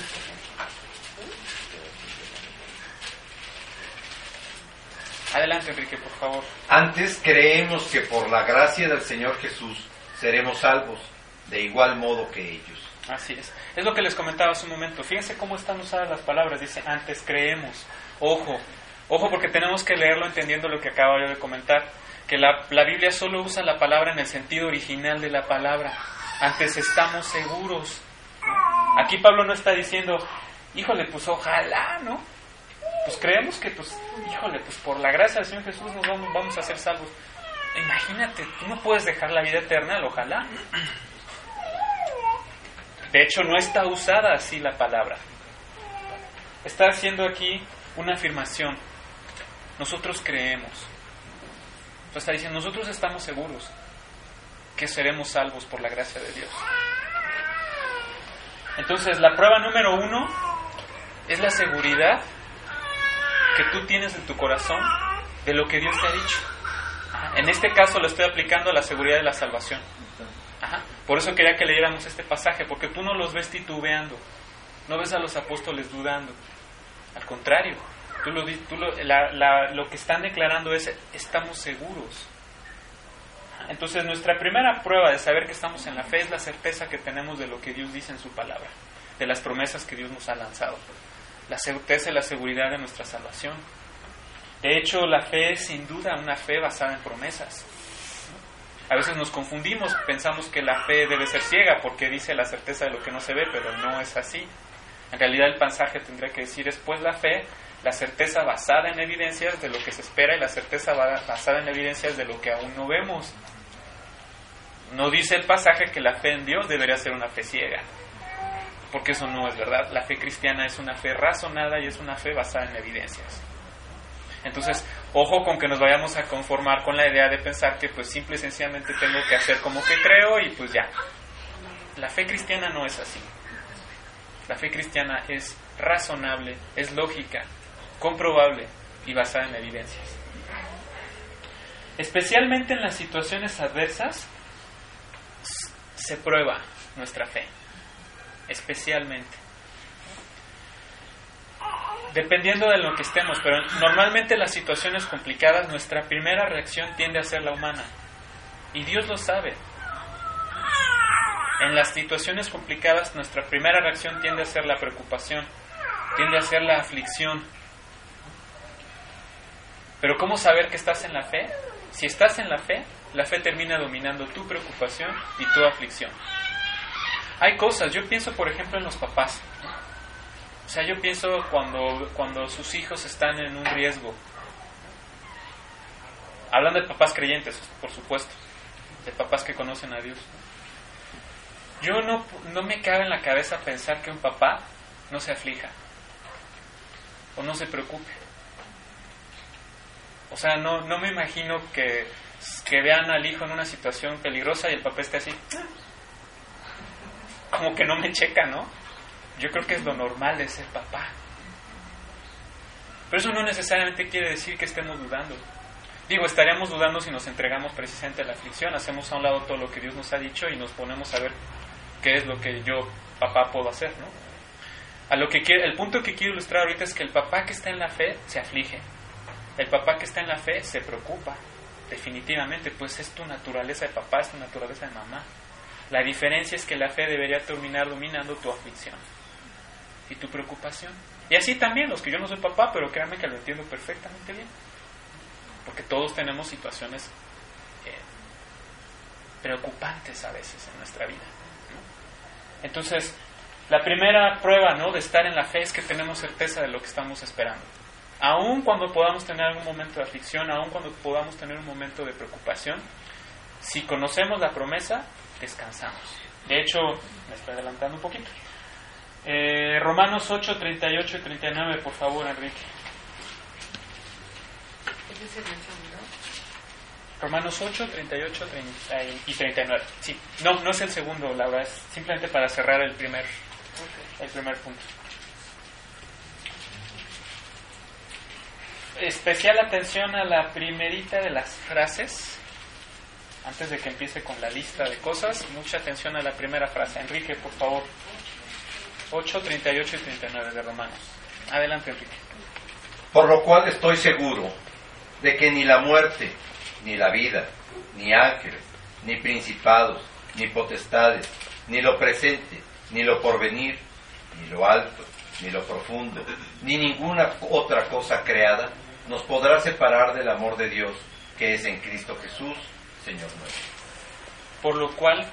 Adelante, Enrique, por favor. Antes creemos que por la gracia del Señor Jesús seremos salvos, de igual modo que ellos. Así es. Es lo que les comentaba hace un momento. Fíjense cómo están usadas las palabras. Dice, antes creemos. Ojo, ojo porque tenemos que leerlo entendiendo lo que acabo yo de comentar. Que la, la Biblia solo usa la palabra en el sentido original de la palabra. Antes estamos seguros. Aquí Pablo no está diciendo, híjole, pues ojalá, ¿no? Pues creemos que, pues, híjole, pues por la gracia del Señor Jesús nos vamos, vamos a ser salvos. Imagínate, tú no puedes dejar la vida eterna, ojalá. De hecho, no está usada así la palabra. Está haciendo aquí una afirmación. Nosotros creemos. Entonces está diciendo, nosotros estamos seguros que seremos salvos por la gracia de Dios. Entonces, la prueba número uno es la seguridad que tú tienes en tu corazón de lo que Dios te ha dicho. En este caso lo estoy aplicando a la seguridad de la salvación. Por eso quería que leyéramos este pasaje, porque tú no los ves titubeando, no ves a los apóstoles dudando. Al contrario, tú lo, tú lo, lo que están declarando es, estamos seguros. Entonces nuestra primera prueba de saber que estamos en la fe es la certeza que tenemos de lo que Dios dice en su palabra, de las promesas que Dios nos ha lanzado. La certeza y la seguridad de nuestra salvación. De hecho, la fe es sin duda una fe basada en promesas. A veces nos confundimos, pensamos que la fe debe ser ciega porque dice la certeza de lo que no se ve, pero no es así. En realidad el pasaje tendría que decir después la fe, la certeza basada en evidencias de lo que se espera y la certeza basada en evidencias de lo que aún no vemos. No dice el pasaje que la fe en Dios debería ser una fe ciega, porque eso no es verdad. La fe cristiana es una fe razonada y es una fe basada en evidencias. Entonces, ojo con que nos vayamos a conformar con la idea de pensar que pues simple y sencillamente tengo que hacer como que creo y pues ya. La fe cristiana no es así. La fe cristiana es razonable, es lógica, comprobable y basada en evidencias. Especialmente en las situaciones adversas se prueba nuestra fe. Especialmente dependiendo de lo que estemos, pero normalmente en las situaciones complicadas nuestra primera reacción tiende a ser la humana. Y Dios lo sabe. En las situaciones complicadas nuestra primera reacción tiende a ser la preocupación, tiende a ser la aflicción. Pero ¿cómo saber que estás en la fe? Si estás en la fe, la fe termina dominando tu preocupación y tu aflicción. Hay cosas, yo pienso por ejemplo en los papás. O sea, yo pienso cuando, cuando sus hijos están en un riesgo. Hablando de papás creyentes, por supuesto, de papás que conocen a Dios. Yo no, no me cabe en la cabeza pensar que un papá no se aflija o no se preocupe. O sea, no, no me imagino que, que vean al hijo en una situación peligrosa y el papá esté así. Como que no me checa, ¿no? Yo creo que es lo normal de ser papá. Pero eso no necesariamente quiere decir que estemos dudando. Digo, estaríamos dudando si nos entregamos precisamente a la aflicción, hacemos a un lado todo lo que Dios nos ha dicho y nos ponemos a ver qué es lo que yo, papá, puedo hacer, ¿no? A lo que el punto que quiero ilustrar ahorita es que el papá que está en la fe se aflige. El papá que está en la fe se preocupa, definitivamente, pues es tu naturaleza de papá, es tu naturaleza de mamá. La diferencia es que la fe debería terminar dominando tu aflicción y tu preocupación. Y así también los que yo no soy papá, pero créanme que lo entiendo perfectamente bien. Porque todos tenemos situaciones eh, preocupantes a veces en nuestra vida. Entonces, la primera prueba ¿no? de estar en la fe es que tenemos certeza de lo que estamos esperando. Aun cuando podamos tener algún momento de aflicción, aun cuando podamos tener un momento de preocupación, si conocemos la promesa, descansamos. De hecho, me estoy adelantando un poquito. Eh, Romanos 8, 38 y 39, por favor, Enrique. Romanos 8, 38 y 39. Sí, no, no es el segundo, la verdad, es simplemente para cerrar el primer, el primer punto. Especial atención a la primerita de las frases, antes de que empiece con la lista de cosas, mucha atención a la primera frase. Enrique, por favor. 8, 38 y 39 de Romanos. Adelante, Enrique. Por lo cual estoy seguro de que ni la muerte, ni la vida, ni ángeles, ni principados, ni potestades, ni lo presente, ni lo porvenir, ni lo alto, ni lo profundo, ni ninguna otra cosa creada nos podrá separar del amor de Dios que es en Cristo Jesús, Señor nuestro. Por lo cual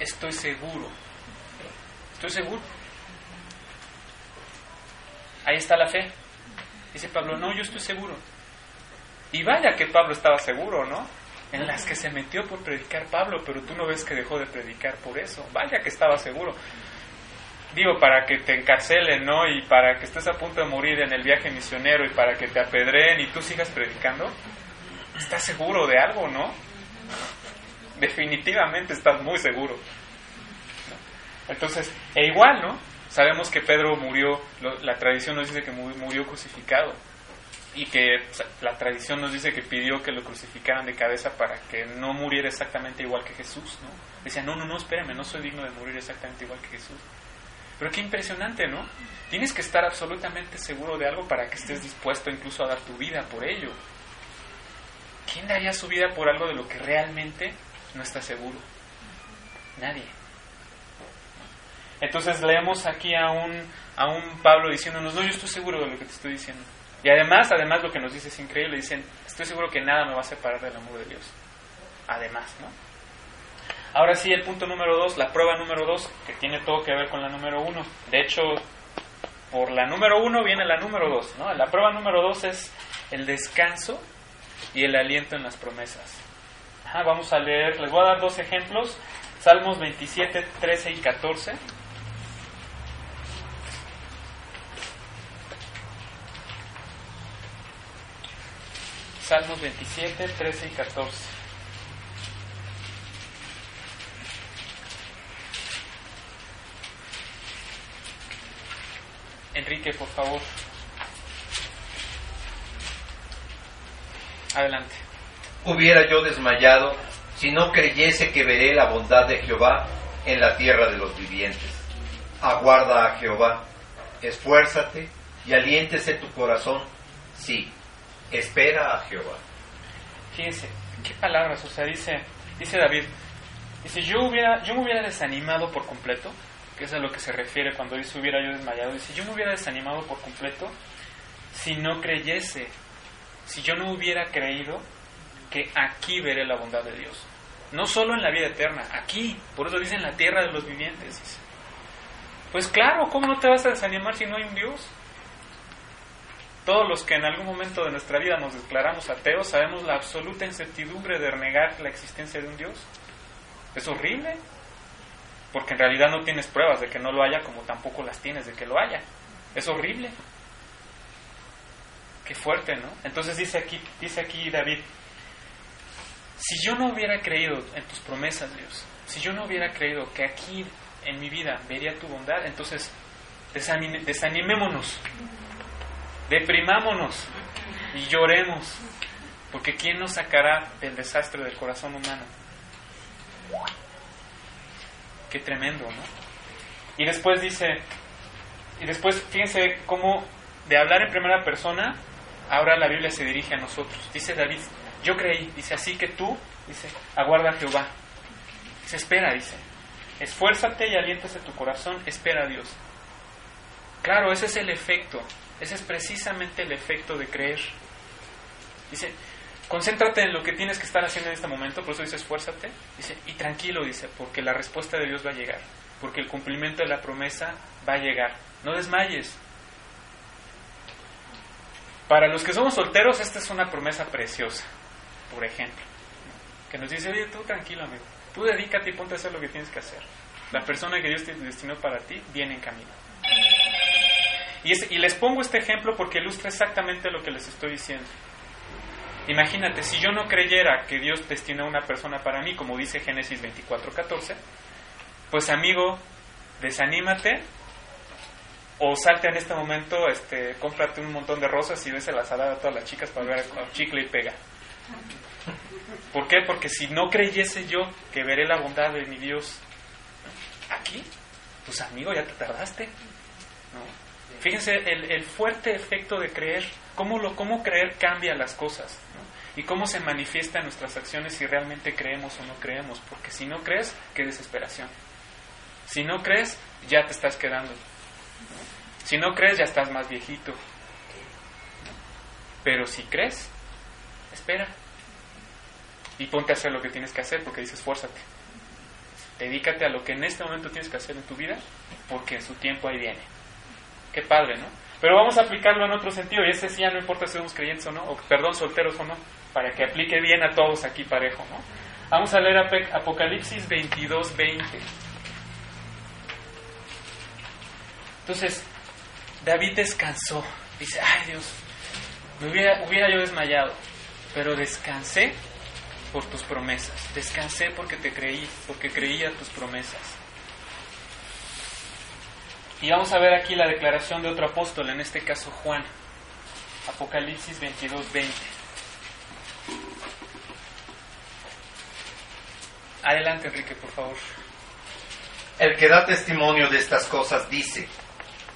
estoy seguro, estoy seguro. Ahí está la fe. Dice Pablo, no, yo estoy seguro. Y vaya que Pablo estaba seguro, ¿no? En las que se metió por predicar Pablo, pero tú no ves que dejó de predicar por eso. Vaya que estaba seguro. Digo, para que te encarcelen, ¿no? Y para que estés a punto de morir en el viaje misionero y para que te apedreen y tú sigas predicando. ¿Estás seguro de algo, no? Definitivamente estás muy seguro. Entonces, e igual, ¿no? Sabemos que Pedro murió, la tradición nos dice que murió crucificado y que la tradición nos dice que pidió que lo crucificaran de cabeza para que no muriera exactamente igual que Jesús, ¿no? Decía, no, no, no, espérame, no soy digno de morir exactamente igual que Jesús. Pero qué impresionante, ¿no? Tienes que estar absolutamente seguro de algo para que estés dispuesto incluso a dar tu vida por ello. ¿Quién daría su vida por algo de lo que realmente no está seguro? Nadie. Entonces leemos aquí a un, a un Pablo diciéndonos, no, yo estoy seguro de lo que te estoy diciendo. Y además, además lo que nos dice es increíble, dicen, estoy seguro que nada me va a separar del amor de Dios. Además, ¿no? Ahora sí, el punto número dos, la prueba número dos, que tiene todo que ver con la número uno. De hecho, por la número uno viene la número dos, ¿no? La prueba número dos es el descanso y el aliento en las promesas. vamos a leer, les voy a dar dos ejemplos, Salmos 27, 13 y 14. Salmos 27, 13 y 14. Enrique, por favor. Adelante. Hubiera yo desmayado si no creyese que veré la bondad de Jehová en la tierra de los vivientes. Aguarda a Jehová, esfuérzate y aliéntese tu corazón. Sí, espera a Jehová. Fíjense, qué palabras, o sea, dice, dice David, dice, yo, hubiera, yo me hubiera desanimado por completo, que es a lo que se refiere cuando dice hubiera yo desmayado, dice, yo me hubiera desanimado por completo si no creyese, si yo no hubiera creído que aquí veré la bondad de Dios. No solo en la vida eterna, aquí, por eso dice en la tierra de los vivientes. Pues claro, ¿cómo no te vas a desanimar si no hay un Dios? Todos los que en algún momento de nuestra vida nos declaramos ateos sabemos la absoluta incertidumbre de negar la existencia de un Dios. Es horrible, porque en realidad no tienes pruebas de que no lo haya como tampoco las tienes de que lo haya. Es horrible. Qué fuerte, ¿no? Entonces dice aquí, dice aquí David, si yo no hubiera creído en tus promesas, Dios, si yo no hubiera creído que aquí en mi vida vería tu bondad, entonces desanimémonos deprimámonos y lloremos, porque ¿quién nos sacará del desastre del corazón humano? Qué tremendo, ¿no? Y después dice, y después fíjense cómo de hablar en primera persona, ahora la Biblia se dirige a nosotros. Dice David, yo creí, dice, así que tú, dice, aguarda a Jehová. Se espera, dice, esfuérzate y aliéntase tu corazón, espera a Dios. Claro, ese es el efecto ese es precisamente el efecto de creer. Dice, concéntrate en lo que tienes que estar haciendo en este momento, por eso dice esfuérzate. Dice, y tranquilo, dice, porque la respuesta de Dios va a llegar, porque el cumplimiento de la promesa va a llegar. No desmayes. Para los que somos solteros, esta es una promesa preciosa, por ejemplo, que nos dice, oye, tú tranquilo, amigo, tú dedícate y ponte a hacer lo que tienes que hacer. La persona que Dios te destinó para ti viene en camino. Y, les pongo este ejemplo porque ilustra exactamente lo que les estoy diciendo. Imagínate, si yo no creyera que Dios destina a una persona para mí, como dice Génesis 24:14, pues amigo, desanímate o salte en este momento, este, cómprate un montón de rosas y a la salada a todas las chicas para ver a chicle y pega. ¿Por qué? Porque si no creyese yo que veré la bondad de mi Dios aquí, pues amigo, ya te tardaste. Fíjense el, fuerte efecto de creer, cómo, lo, cómo creer cambia las cosas y cómo se manifiesta en nuestras acciones si realmente creemos o no creemos, porque si no crees, qué desesperación. Si no crees, ya te estás quedando. Si no crees, ya estás más viejito. Pero si crees, espera. Y ponte a hacer lo que tienes que hacer porque dices, esfuérzate. Dedícate a lo que en este momento tienes que hacer en tu vida porque en su tiempo ahí viene. Qué padre, ¿no? Pero vamos a aplicarlo en otro sentido y ese sí ya no importa si somos creyentes o no, o perdón, solteros o no, para que aplique bien a todos aquí parejo, ¿no? Vamos a leer Apocalipsis 22, 20. Entonces, David descansó. Dice, ay Dios, me hubiera, hubiera yo desmayado, pero descansé por tus promesas. Descansé porque te creí, porque creía tus promesas. Y vamos a ver aquí la declaración de otro apóstol, en este caso Juan. Apocalipsis 22, 20. Adelante, Enrique, por favor. El que da testimonio de estas cosas dice,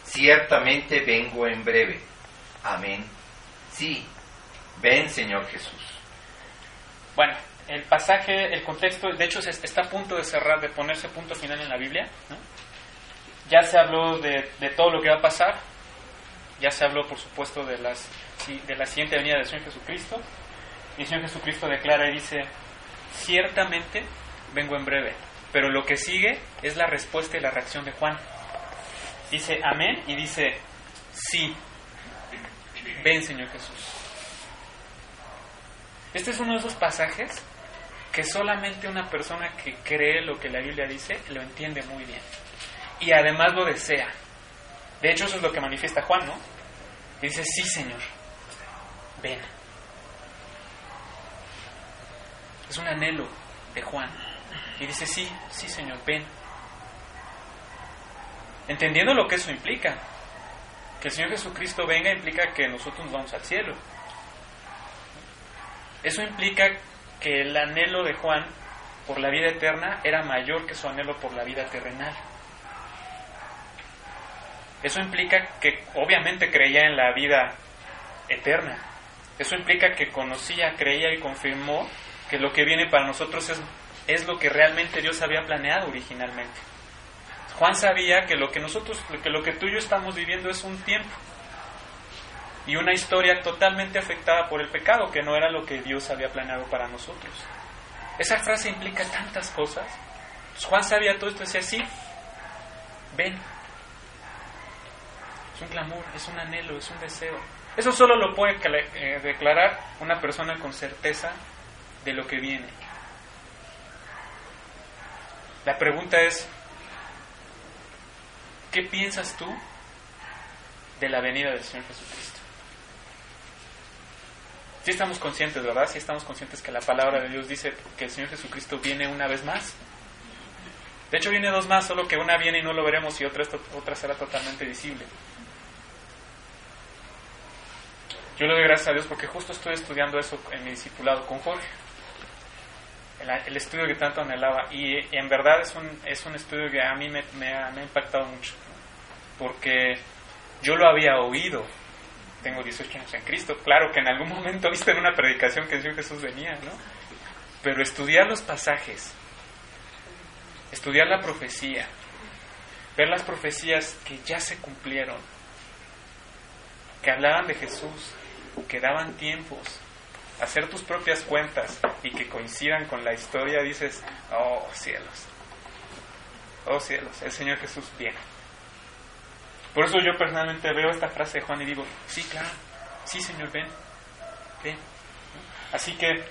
ciertamente vengo en breve. Amén. Sí, ven Señor Jesús. Bueno, el pasaje, el contexto, de hecho está a punto de cerrar, de ponerse punto final en la Biblia. Ya se habló de, todo lo que va a pasar, ya se habló por supuesto de, las, de la siguiente venida del Señor Jesucristo. Y el Señor Jesucristo declara y dice, ciertamente vengo en breve. Pero lo que sigue es la respuesta y la reacción de Juan. Dice amén y dice sí. Ven Señor Jesús. Este es uno de esos pasajes que solamente una persona que cree lo que la Biblia dice lo entiende muy bien. Y además lo desea. De hecho, eso es lo que manifiesta Juan, ¿no? dice, sí, Señor, ven. Es un anhelo de Juan. Y dice, sí, sí, Señor, ven. Entendiendo lo que eso implica. Que el Señor Jesucristo venga implica que nosotros nos vamos al cielo. Eso implica que el anhelo de Juan por la vida eterna era mayor que su anhelo por la vida terrenal. Eso implica que obviamente creía en la vida eterna. Eso implica que conocía, creía y confirmó que lo que viene para nosotros es, es lo que realmente Dios había planeado originalmente. Juan sabía que lo que nosotros, que lo que tú y yo estamos viviendo es un tiempo y una historia totalmente afectada por el pecado, que no era lo que Dios había planeado para nosotros. Esa frase implica tantas cosas. Juan sabía todo esto y decía, sí, ven. Es un clamor, es un anhelo, es un deseo. Eso solo lo puede eh, declarar una persona con certeza de lo que viene. La pregunta es, ¿qué piensas tú de la venida del Señor Jesucristo? Si estamos conscientes, ¿verdad? Si estamos conscientes que la palabra de Dios dice que el Señor Jesucristo viene una vez más. De hecho, viene dos más, solo que una viene y no lo veremos y otra, otra será totalmente visible. Yo le doy gracias a Dios porque justo estoy estudiando eso en mi discipulado con Jorge. El, estudio que tanto anhelaba. Y, en verdad es un, es un estudio que a mí me, me ha impactado mucho. Porque yo lo había oído tengo 18 años en Cristo. Claro que en algún momento viste en una predicación que Jesús venía, ¿no? Pero estudiar los pasajes, estudiar la profecía, ver las profecías que ya se cumplieron, que hablaban de Jesús, que daban tiempos, hacer tus propias cuentas y que coincidan con la historia, dices, oh cielos, oh cielos, el Señor Jesús viene. Por eso yo personalmente veo esta frase de Juan y digo, sí, claro, sí, Señor, ven, ven. Así que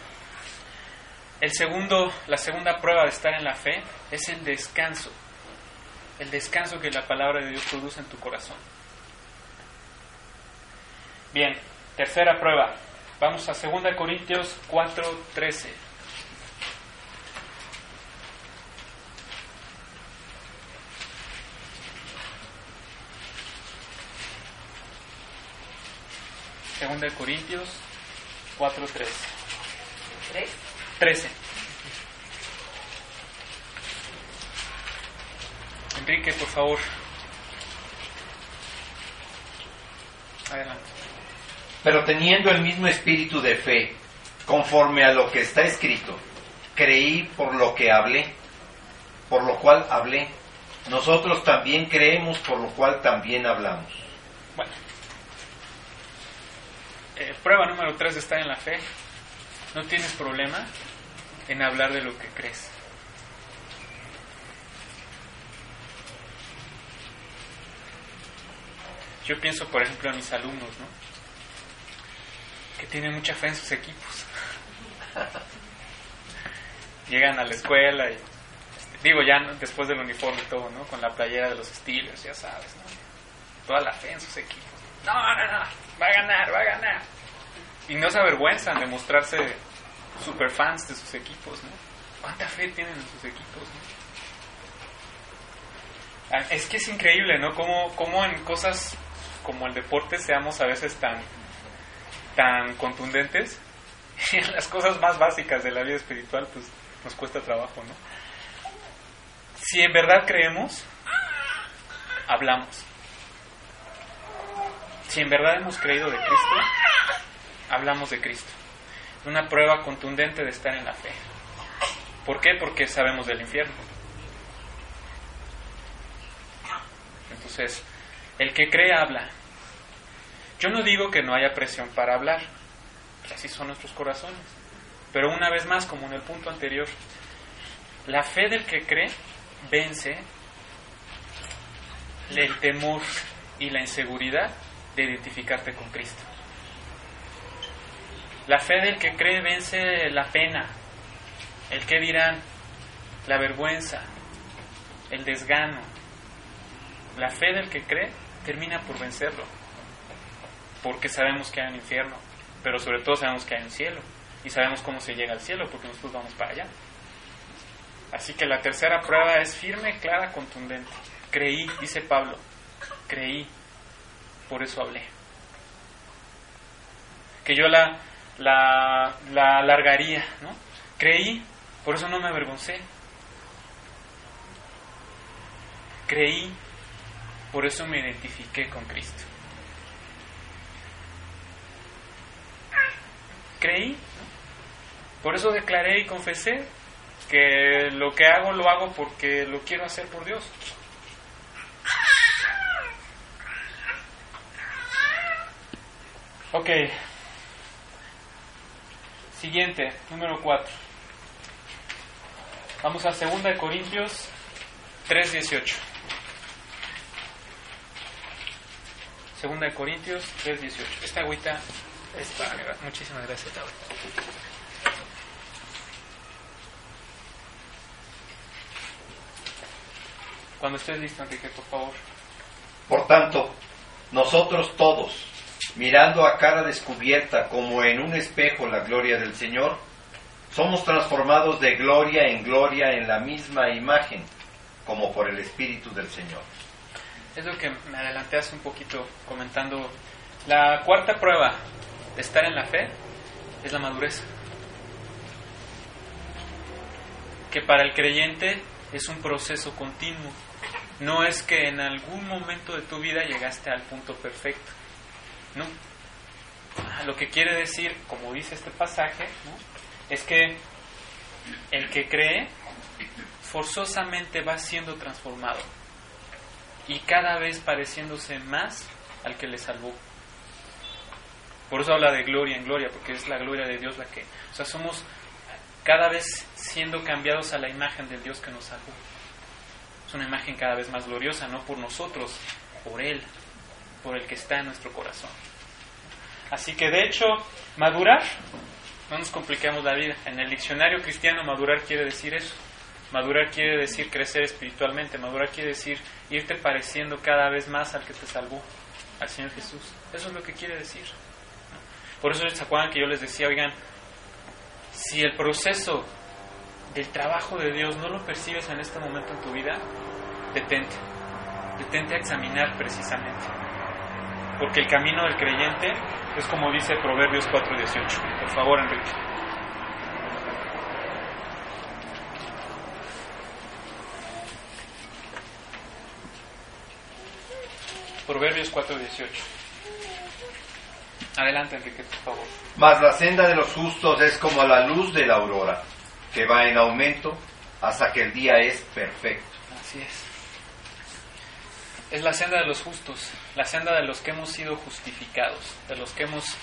el segundo, la segunda prueba de estar en la fe es el descanso, el descanso que la palabra de Dios produce en tu corazón. Bien, tercera prueba. Vamos a 2 Corintios 4:13. Segunda de Corintios 4, 13. 13. Enrique, por favor. Adelante. Pero teniendo el mismo espíritu de fe, conforme a lo que está escrito, creí por lo que hablé, por lo cual hablé, Nosotros también creemos, por lo cual también hablamos. Bueno. Eh, prueba número tres de estar en la fe. No tienes problema en hablar de lo que crees. Yo pienso, por ejemplo, en mis alumnos, ¿no? Que tienen mucha fe en sus equipos. Llegan a la escuela y, digo, ya después del uniforme y todo, ¿no? Con la playera de los estilos, ya sabes, ¿no? Toda la fe en sus equipos. No, no, no, va a ganar, va a ganar. Y no se avergüenzan de mostrarse super fans de sus equipos, ¿no? ¿Cuánta fe tienen en sus equipos? ¿no? Es que es increíble, ¿no? Cómo, cómo en cosas como el deporte seamos a veces tan, tan contundentes las cosas más básicas de la vida espiritual pues nos cuesta trabajo, ¿no? Si en verdad creemos, hablamos. Si en verdad hemos creído de Cristo, hablamos de Cristo. Una prueba contundente de estar en la fe. ¿Por qué? Porque sabemos del infierno. Entonces, el que cree habla. Yo no digo que no haya presión para hablar, así son nuestros corazones. Pero una vez más, como en el punto anterior, la fe del que cree vence el temor y la inseguridad de identificarte con Cristo. La fe del que cree vence la pena, el que dirán, la vergüenza, el desgano. La fe del que cree termina por vencerlo, porque sabemos que hay un infierno, pero sobre todo sabemos que hay un cielo y sabemos cómo se llega al cielo, porque nosotros vamos para allá. Así que la tercera prueba es firme, clara, contundente. Creí, dice Pablo, creí, por eso hablé. Que yo la, la, la alargaría, ¿no? Creí, por eso no me avergoncé. Creí, por eso me identifiqué con Cristo. Creí, por eso declaré y confesé que lo que hago lo hago porque lo quiero hacer por Dios. Ok. Siguiente, número 4. Vamos a 2 de Corintios 3:18. 2 de Corintios 3:18. Esta agüita es para mí. Muchísimas gracias, Tauro. Cuando estés listo, Enrique, por favor. Por tanto, nosotros todos, mirando a cara descubierta como en un espejo la gloria del Señor, somos transformados de gloria en gloria en la misma imagen, como por el Espíritu del Señor. Es lo que me adelanté hace un poquito comentando. La cuarta prueba estar en la fe es la madurez. Que para el creyente es un proceso continuo. No es que en algún momento de tu vida llegaste al punto perfecto. No. Lo que quiere decir, como dice este pasaje, es que el que cree forzosamente va siendo transformado y cada vez pareciéndose más al que le salvó. Por eso habla de gloria en gloria, porque es la gloria de Dios la que... O sea, somos cada vez siendo cambiados a la imagen del Dios que nos salvó. Es una imagen cada vez más gloriosa, no por nosotros, por Él, por el que está en nuestro corazón. Así que de hecho, madurar, no nos compliquemos la vida. En el diccionario cristiano, madurar quiere decir eso. Madurar quiere decir crecer espiritualmente. Madurar quiere decir irte pareciendo cada vez más al que te salvó, al Señor Jesús. Eso es lo que quiere decir. Por eso se acuerdan que yo les decía, oigan, si el proceso del trabajo de Dios no lo percibes en este momento en tu vida, detente. Detente a examinar precisamente. Porque el camino del creyente es como dice Proverbios 4:18. Por favor, Enrique. Proverbios 4:18. Adelante, Enrique, por favor. Mas la senda de los justos es como la luz de la aurora, que va en aumento hasta que el día es perfecto. Así es. es la senda de los justos, la senda de los que hemos sido justificados, de los que hemos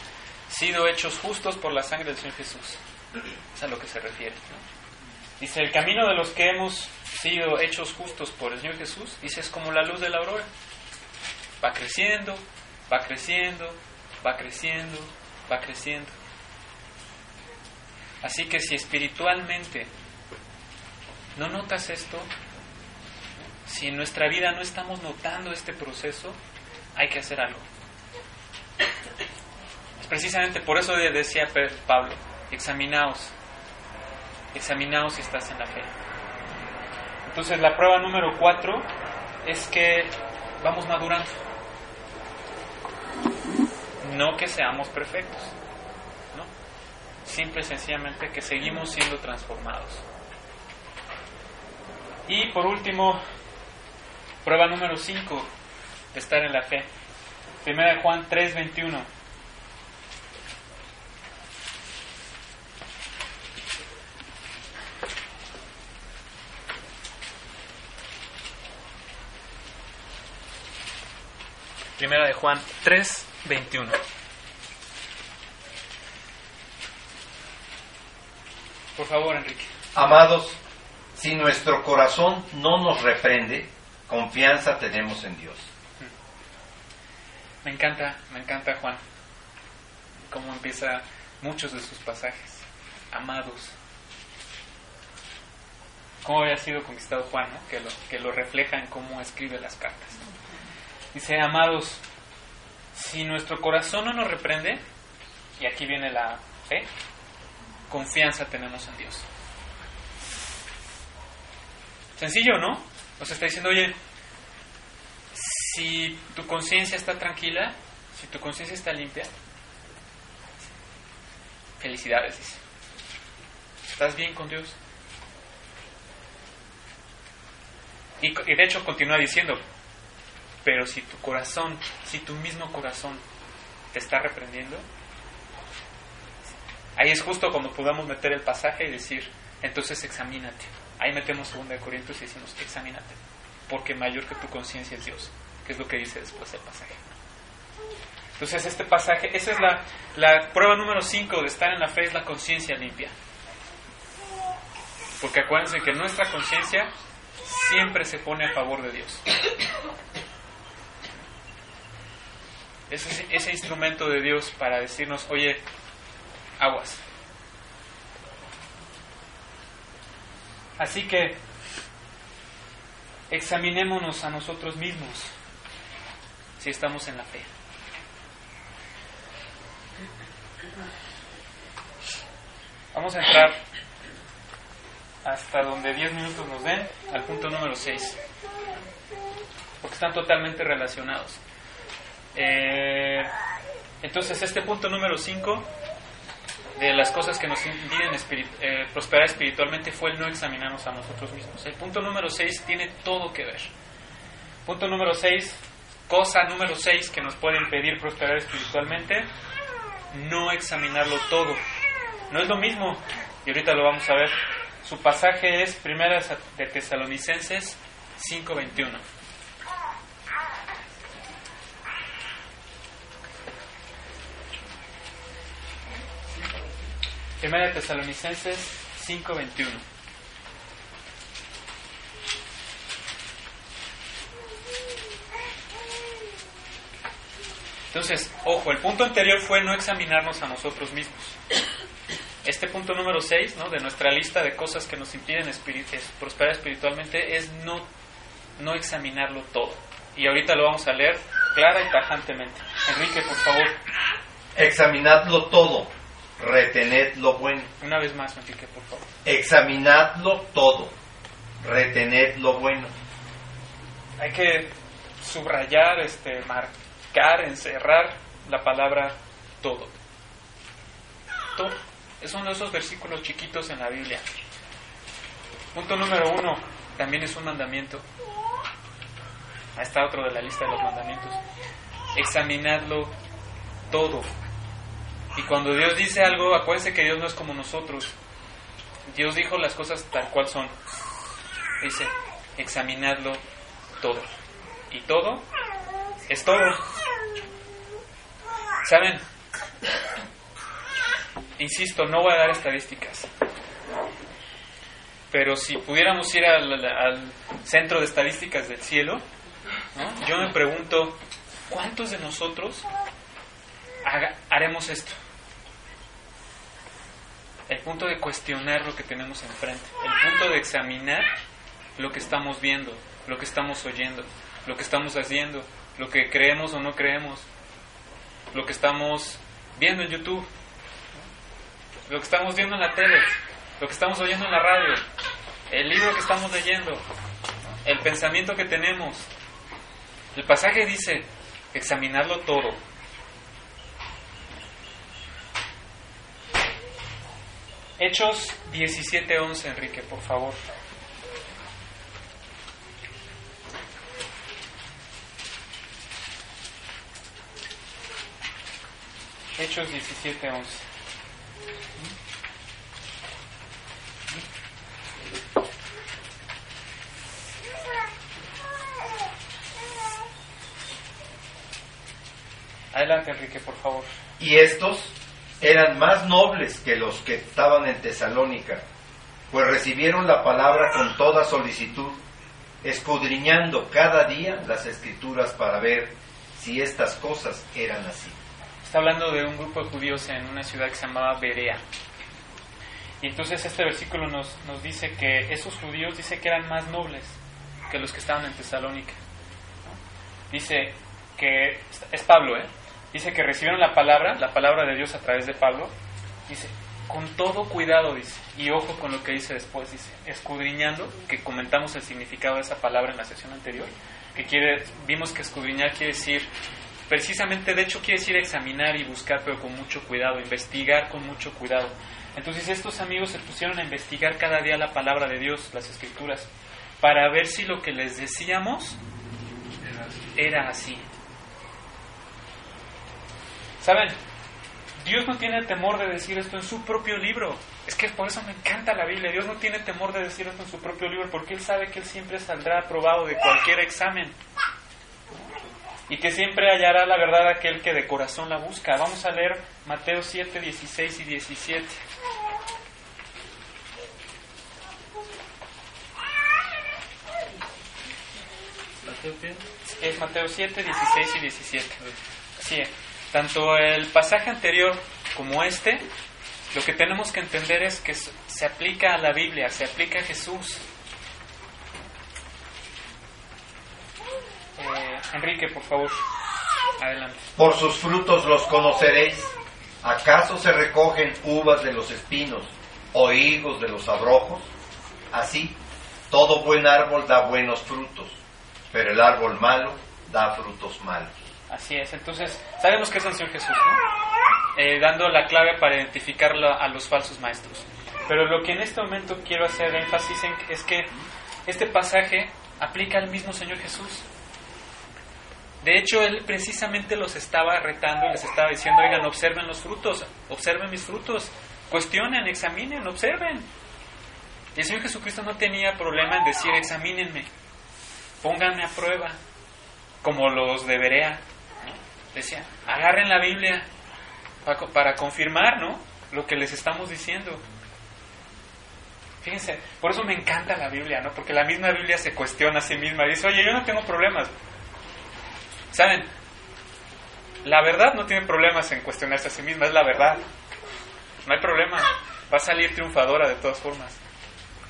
sido hechos justos por la sangre del Señor Jesús. Es a lo que se refiere. Dice, el camino de los que hemos sido hechos justos por el Señor Jesús, dice, es como la luz de la aurora. Va creciendo, va creciendo, va creciendo, va creciendo. Así que si espiritualmente no notas esto, si en nuestra vida no estamos notando este proceso, hay que hacer algo. Es precisamente por eso decía Pablo, examinaos, examinaos si estás en la fe. Entonces la prueba número cuatro es que vamos madurando. No que seamos perfectos, ¿no? Simple y sencillamente que seguimos siendo transformados. Y por último, prueba número 5 de estar en la fe. Primera de Juan 3:21. Primera de Juan 3:21. Por favor, Enrique. Amados, si nuestro corazón no nos reprende, confianza tenemos en Dios. Me encanta, me encanta Juan, cómo empieza muchos de sus pasajes. Amados. Cómo había sido conquistado Juan, que, lo, que lo refleja en cómo escribe las cartas. Dice, amados, si nuestro corazón no nos reprende, y aquí viene la fe, confianza tenemos en Dios. Sencillo, ¿no? Nos está diciendo, oye, si tu conciencia está tranquila, si tu conciencia está limpia, felicidades, dice. ¿Estás bien con Dios? Y, y, de hecho continúa diciendo, pero si tu corazón, si tu mismo corazón te está reprendiendo, ahí es justo cuando podamos meter el pasaje y decir, entonces examínate. Ahí metemos 2 Corintios y decimos, examínate, porque mayor que tu conciencia es Dios, que es lo que dice después el pasaje. Entonces este pasaje, esa es la, la prueba número 5 de estar en la fe, es la conciencia limpia. Porque acuérdense que nuestra conciencia siempre se pone a favor de Dios. Ese, ese instrumento de Dios para decirnos, oye, aguas, Así que examinémonos a nosotros mismos si estamos en la fe. Vamos a entrar hasta donde 10 minutos nos den, al punto número 6, porque están totalmente relacionados. Eh, entonces, este punto número 5 de las cosas que nos impiden eh, prosperar espiritualmente fue el no examinarnos a nosotros mismos. El punto número 6 tiene todo que ver. Punto número 6, cosa número 6 que nos puede impedir prosperar espiritualmente, no examinarlo todo. No es lo mismo, y ahorita lo vamos a ver. Su pasaje es Primera de Tesalonicenses 5:21. Primera de Tesalonicenses 5:21. Entonces, ojo, el punto anterior fue no examinarnos a nosotros mismos. Este punto número 6 ¿no? de nuestra lista de cosas que nos impiden prosperar espiritualmente es no, no examinarlo todo. Y ahorita lo vamos a leer clara y tajantemente. Enrique, por favor. Examinadlo todo retened lo bueno. Una vez más, Enrique, por favor. Examinadlo todo, retened lo bueno. Hay que subrayar, este, marcar, encerrar la palabra todo. Todo. Es uno de esos versículos chiquitos en la Biblia. Punto número uno, también es un mandamiento. Ahí está otro de la lista de los mandamientos. Examinadlo todo. Y cuando Dios dice algo, acuérdense que Dios no es como nosotros. Dios dijo las cosas tal cual son. Dice, examinadlo todo. y todo es todo. ¿Saben? Insisto, no voy a dar estadísticas. Pero si pudiéramos ir al, centro de estadísticas del cielo, yo me pregunto, ¿cuántos de nosotros haremos esto? El punto de cuestionar lo que tenemos enfrente, el punto de examinar lo que estamos viendo, lo que estamos oyendo, lo que estamos haciendo, lo que creemos o no creemos, lo que estamos viendo en YouTube, lo que estamos viendo en la tele, lo que estamos oyendo en la radio, el libro que estamos leyendo, el pensamiento que tenemos. El pasaje dice, examinarlo todo. Hechos 17:11, Enrique, por favor. Hechos 17:11. Adelante, Enrique, por favor. Y estos eran más nobles que los que estaban en Tesalónica, pues recibieron la palabra con toda solicitud, escudriñando cada día las escrituras para ver si estas cosas eran así. Está hablando de un grupo de judíos en una ciudad que se llamaba Berea. Y entonces este versículo nos, nos dice que esos judíos dice que eran más nobles que los que estaban en Tesalónica. Dice que es Pablo, ¿eh? Dice que recibieron la palabra, la palabra de Dios a través de Pablo. Dice, con todo cuidado, dice, y ojo con lo que dice después, dice, escudriñando, que comentamos el significado de esa palabra en la sesión anterior, que quiere, vimos que escudriñar quiere decir, precisamente, de hecho quiere decir examinar y buscar, pero con mucho cuidado, investigar con mucho cuidado. Entonces estos amigos se pusieron a investigar cada día la palabra de Dios, las escrituras, para ver si lo que les decíamos era así. ¿Saben? Dios no tiene temor de decir esto en su propio libro. Es que por eso me encanta la Biblia. Dios no tiene temor de decir esto en su propio libro porque Él sabe que Él siempre saldrá aprobado de cualquier examen. Y que siempre hallará la verdad aquel que de corazón la busca. Vamos a leer Mateo 7, 16 y 17. Es Mateo 7, 16 y 17. Sí, tanto el pasaje anterior como este, lo que tenemos que entender es que se aplica a la Biblia, se aplica a Jesús. Eh, Enrique, por favor, adelante. Por sus frutos los conoceréis. ¿Acaso se recogen uvas de los espinos o higos de los abrojos? Así, todo buen árbol da buenos frutos, pero el árbol malo da frutos malos. Así es, entonces sabemos que es el Señor Jesús, ¿no? Eh, dando la clave para identificar a los falsos maestros. Pero lo que en este momento quiero hacer énfasis en es que este pasaje aplica al mismo Señor Jesús. De hecho, Él precisamente los estaba retando y les estaba diciendo, oigan, observen los frutos, observen mis frutos, cuestionen, examinen, observen. Y el Señor Jesucristo no tenía problema en decir, examínenme, pónganme a prueba, como los de Berea. Decía, agarren la Biblia para, confirmar, ¿no? Lo que les estamos diciendo. Fíjense, por eso me encanta la Biblia, ¿no? Porque la misma Biblia se cuestiona a sí misma. Dice, oye, yo no tengo problemas. ¿Saben? La verdad no tiene problemas en cuestionarse a sí misma, es la verdad. No hay problema. Va a salir triunfadora de todas formas.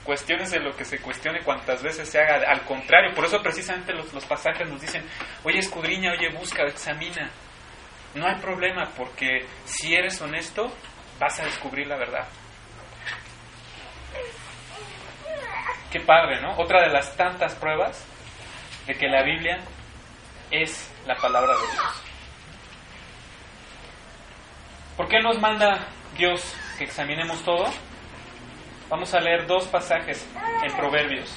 Cuestiones de lo que se cuestione cuantas veces se haga. Al contrario, por eso precisamente los, los pasajes nos dicen, oye, escudriña, oye, busca, examina. No hay problema, porque si eres honesto, vas a descubrir la verdad. Qué padre, ¿no? Otra de las tantas pruebas de que la Biblia es la palabra de Dios. ¿Por qué nos manda Dios que examinemos todo? Vamos a leer dos pasajes en Proverbios.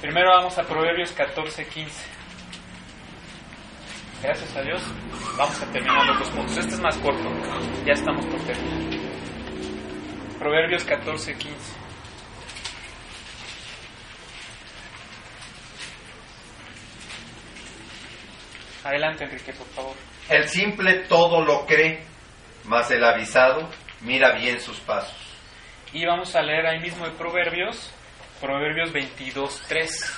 Primero vamos a Proverbios 14, 15. Gracias a Dios, vamos a terminar los dos puntos. Este es más corto, ya estamos por terminar. Proverbios 14, 15. Adelante, Enrique, por favor. El simple todo lo cree, mas el avisado mira bien sus pasos. Y vamos a leer ahí mismo de Proverbios, Proverbios 22, 3.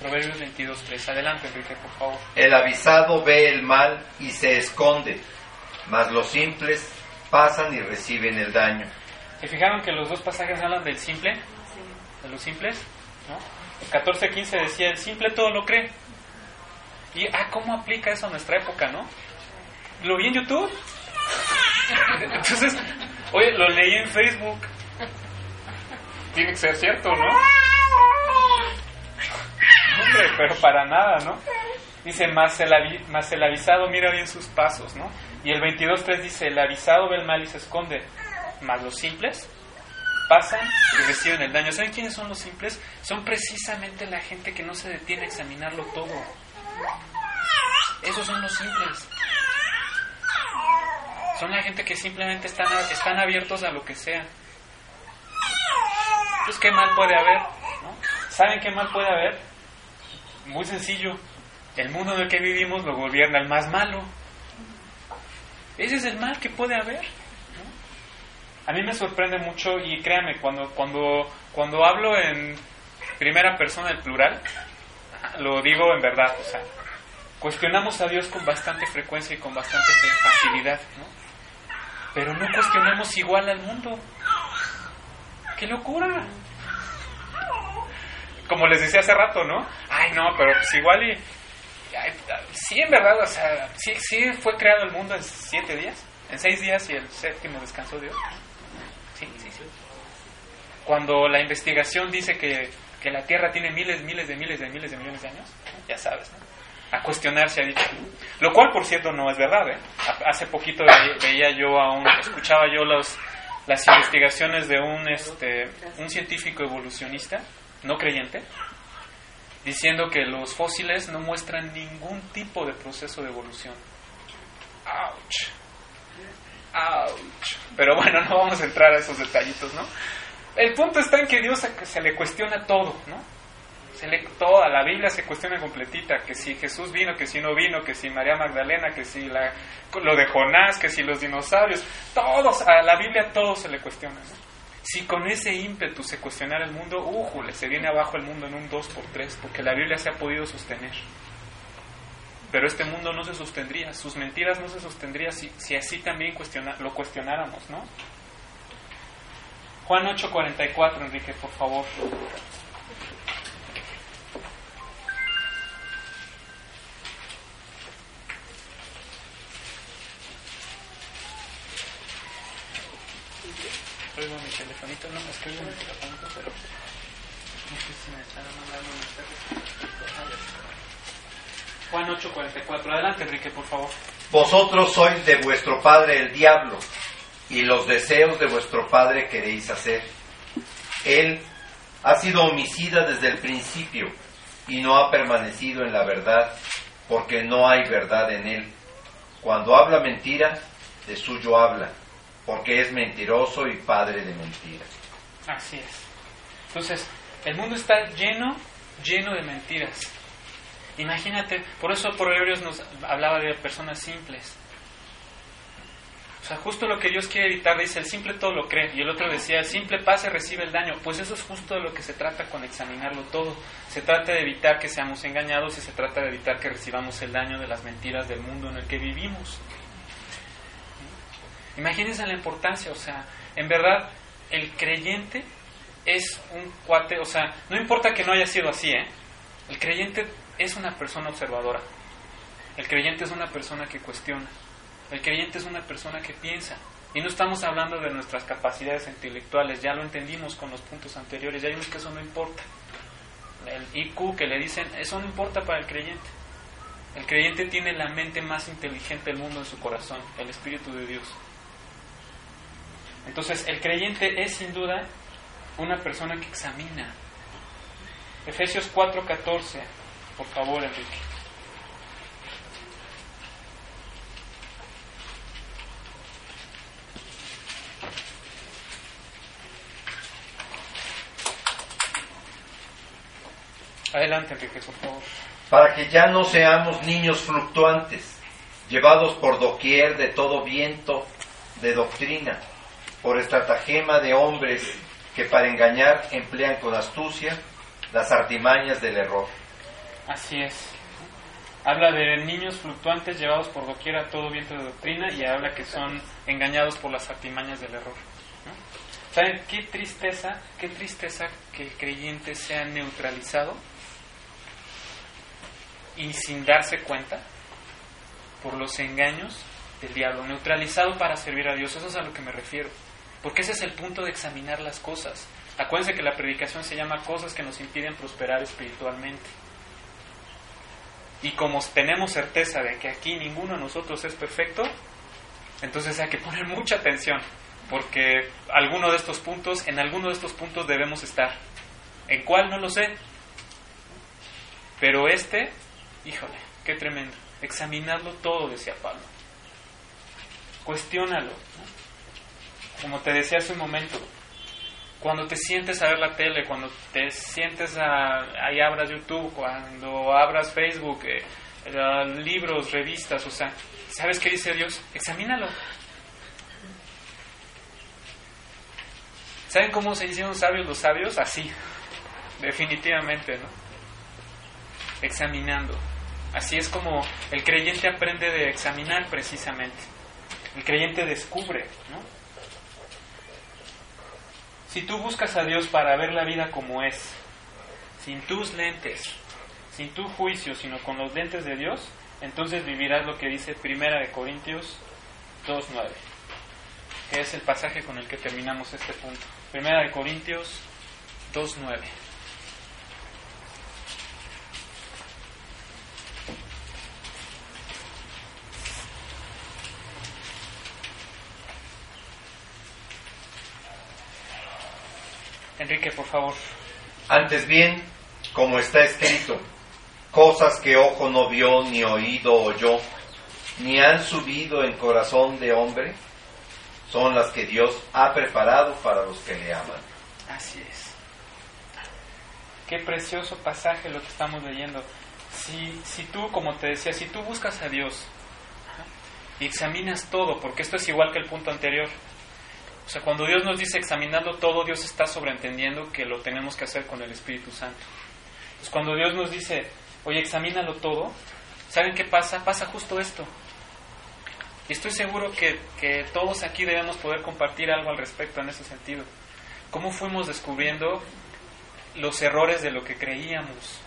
Proverbios 22, 3. Adelante, Enrique, por favor. El avisado ve el mal y se esconde, mas los simples pasan y reciben el daño. ¿Se fijaron que los dos pasajes hablan del simple? De los simples, ¿no? El 14, 15 decía, el simple todo lo cree. Y, ah, ¿cómo aplica eso a nuestra época, no? Lo vi en YouTube. Entonces, oye, lo leí en Facebook. Tiene que ser cierto, ¿no? Hombre, pero para nada, ¿no? Dice, más el, avi- más el avisado mira bien sus pasos, ¿no? Y el 22.3 dice, el avisado ve el mal y se esconde, más los simples pasan y reciben el daño. ¿Saben quiénes son los simples? Son precisamente la gente que no se detiene a examinarlo todo. Esos son los simples. Son la gente que simplemente están, están abiertos a lo que sea. Pues qué mal puede haber, ¿no? ¿Saben qué mal puede haber? Muy sencillo. El mundo en el que vivimos lo gobierna el más malo. Ese es el mal que puede haber. A mí me sorprende mucho y créanme, cuando, cuando, cuando hablo en primera persona del plural, lo digo en verdad, o sea, cuestionamos a Dios con bastante frecuencia y con bastante facilidad, ¿no? Pero no cuestionamos igual al mundo. ¡Qué locura! Como les decía hace rato, ¿no? Ay, no, pero pues igual y... sí, en verdad, o sea, sí, sí fue creado el mundo en siete días, en seis días y el séptimo descansó Dios. Sí, sí, sí. Cuando la investigación dice que, que la Tierra tiene miles, miles de miles de miles de millones de años, ya sabes, ¿no? A cuestionar se ha dicho. Lo cual, por cierto, no es verdad, ¿eh? Hace poquito ve- veía yo a un, escuchaba yo los, las investigaciones de un, este, un científico evolucionista, no creyente, diciendo que los fósiles no muestran ningún tipo de proceso de evolución. ¡Auch! ¡Auch! Pero bueno, no vamos a entrar a esos detallitos, ¿no? El punto está en que Dios se, le cuestiona todo, ¿no? Se le, toda la Biblia se cuestiona completita, que si Jesús vino, que si no vino, que si María Magdalena, que si la, lo de Jonás, que si los dinosaurios, todos, a la Biblia todo se le cuestiona, ¿no? Si con ese ímpetu se cuestionara el mundo, újule, se viene abajo el mundo en un 2x3, porque la Biblia se ha podido sostener. Pero este mundo no se sostendría, sus mentiras no se sostendrían si, así también lo cuestionáramos, ¿no? Juan 8:44, Enrique, por favor. Traigo mi telefonito, no me escribo mi telefonito, pero no sé si me están mandando mensajes. Juan 8:44, adelante Enrique, por favor. Vosotros sois de vuestro padre el diablo, y los deseos de vuestro padre queréis hacer. Él ha sido homicida desde el principio, y no ha permanecido en la verdad, porque no hay verdad en él. Cuando habla mentira, de suyo habla, porque es mentiroso y padre de mentira. Así es. Entonces, el mundo está lleno, lleno de mentiras. Imagínate, por eso Proverbios nos hablaba de personas simples. O sea, justo lo que Dios quiere evitar, dice, el simple todo lo cree. Y el otro decía, el simple pase recibe el daño. Pues eso es justo de lo que se trata con examinarlo todo. Se trata de evitar que seamos engañados y se trata de evitar que recibamos el daño de las mentiras del mundo en el que vivimos. Imagínense la importancia, o sea, en verdad, el creyente es un cuate, o sea, no importa que no haya sido así, ¿eh? El creyente es una persona observadora. El creyente es una persona que cuestiona. El creyente es una persona que piensa. Y no estamos hablando de nuestras capacidades intelectuales, ya lo entendimos con los puntos anteriores, ya vimos que eso no importa. El IQ que le dicen, eso no importa para el creyente. El creyente tiene la mente más inteligente del mundo en su corazón, el Espíritu de Dios. Entonces, el creyente es sin duda una persona que examina. Efesios 4:14, por favor, Enrique. Adelante, Enrique, por favor. Para que ya no seamos niños fluctuantes, llevados por doquier de todo viento de doctrina, por estratagema de hombres que para engañar emplean con astucia las artimañas del error. Así es. Habla de niños fluctuantes llevados por doquier a todo viento de doctrina y habla que son engañados por las artimañas del error. ¿Saben qué tristeza, qué tristeza que el creyente sea neutralizado y sin darse cuenta por los engaños del diablo, neutralizado para servir a Dios? Eso es a lo que me refiero. Porque ese es el punto de examinar las cosas. Acuérdense que la predicación se llama cosas que nos impiden prosperar espiritualmente. Y como tenemos certeza de que aquí ninguno de nosotros es perfecto, entonces hay que poner mucha atención, porque alguno de estos puntos, en alguno de estos puntos debemos estar. ¿En cuál? No lo sé. Pero este, híjole, qué tremendo. Examinarlo todo, decía Pablo. Cuestiónalo. Como te decía hace un momento, cuando te sientes a ver la tele, cuando te sientes a, ahí abras YouTube, cuando abras Facebook, eh, libros, revistas, o sea, ¿sabes qué dice Dios? Examínalo. ¿Saben cómo se hicieron sabios los sabios? Así, definitivamente, ¿no? Examinando. Así es como el creyente aprende de examinar precisamente. El creyente descubre, ¿no? Si tú buscas a Dios para ver la vida como es, sin tus lentes, sin tu juicio, sino con los lentes de Dios, entonces vivirás lo que dice Primera de Corintios 2.9, que es el pasaje con el que terminamos este punto. Primera de Corintios 2.9. Enrique, por favor. Antes bien, como está escrito, cosas que ojo no vio, ni oído oyó, ni han subido en corazón de hombre, son las que Dios ha preparado para los que le aman. Así es. Qué precioso pasaje lo que estamos leyendo. Si, si tú, como te decía, si tú buscas a Dios y examinas todo, porque esto es igual que el punto anterior, o sea, cuando Dios nos dice examinando todo, Dios está sobreentendiendo que lo tenemos que hacer con el Espíritu Santo. Entonces, cuando Dios nos dice, oye, examínalo todo, ¿saben qué pasa? Pasa justo esto. Y estoy seguro que, que todos aquí debemos poder compartir algo al respecto en ese sentido. ¿Cómo fuimos descubriendo los errores de lo que creíamos?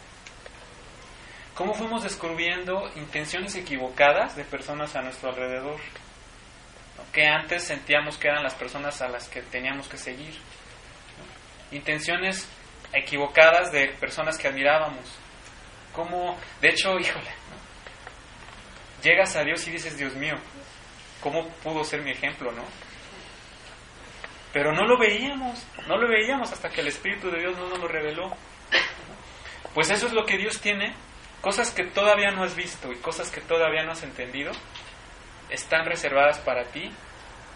¿Cómo fuimos descubriendo intenciones equivocadas de personas a nuestro alrededor? Que antes sentíamos que eran las personas a las que teníamos que seguir. Intenciones equivocadas de personas que admirábamos. Como, de hecho, híjole, llegas a Dios y dices, Dios mío, ¿cómo pudo ser mi ejemplo, no? Pero no lo veíamos, no lo veíamos hasta que el Espíritu de Dios no nos lo reveló. Pues eso es lo que Dios tiene, cosas que todavía no has visto y cosas que todavía no has entendido, están reservadas para ti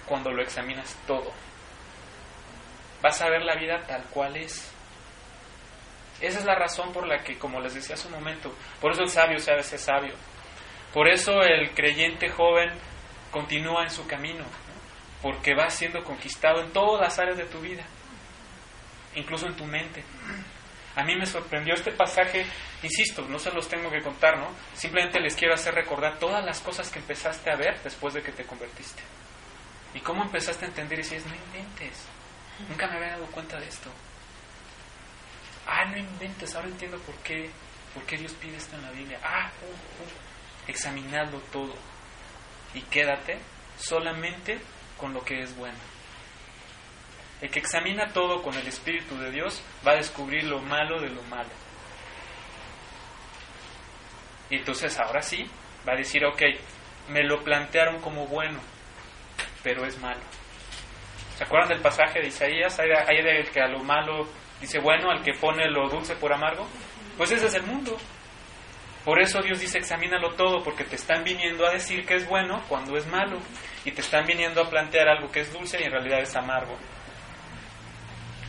cuando lo examinas todo. Vas a ver la vida tal cual es. Esa es la razón por la que, como les decía hace un momento, por eso el sabio se hace sabio. Por eso el creyente joven continúa en su camino, porque va siendo conquistado en todas las áreas de tu vida, incluso en tu mente. A mí me sorprendió este pasaje, insisto, no se los tengo que contar, ¿no? Simplemente les quiero hacer recordar todas las cosas que empezaste a ver después de que te convertiste. Y cómo empezaste a entender y decías, no inventes, nunca me había dado cuenta de esto. Ah, no inventes, ahora entiendo por qué, por qué Dios pide esto en la Biblia. Ah, uh, uh. examinadlo todo y quédate solamente con lo que es bueno. El que examina todo con el Espíritu de Dios va a descubrir lo malo de lo malo. Y entonces ahora sí, va a decir, ok, me lo plantearon como bueno, pero es malo. ¿Se acuerdan del pasaje de Isaías? Hay del que a lo malo dice bueno, al que pone lo dulce por amargo. Pues ese es el mundo. Por eso Dios dice, examínalo todo, porque te están viniendo a decir que es bueno cuando es malo. Y te están viniendo a plantear algo que es dulce y en realidad es amargo.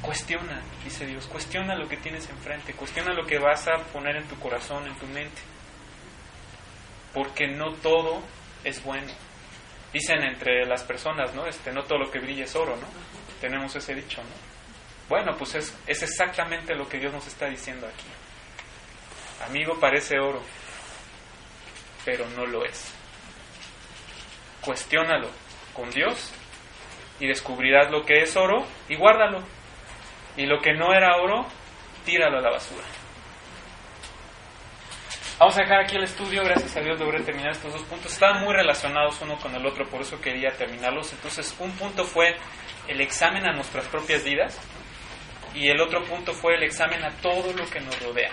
Cuestiona, dice Dios, cuestiona lo que tienes enfrente, cuestiona lo que vas a poner en tu corazón, en tu mente. Porque no todo es bueno. Dicen entre las personas, ¿no? Este, no todo lo que brilla es oro, ¿no? Tenemos ese dicho, ¿no? Bueno, pues es, exactamente lo que Dios nos está diciendo aquí. Amigo, parece oro, pero no lo es. Cuestiónalo con Dios y descubrirás lo que es oro y guárdalo. Y lo que no era oro, tíralo a la basura. Vamos a dejar aquí el estudio, gracias a Dios logré terminar estos dos puntos. Estaban muy relacionados uno con el otro, por eso quería terminarlos. Entonces, un punto fue el examen a nuestras propias vidas y el otro punto fue el examen a todo lo que nos rodea.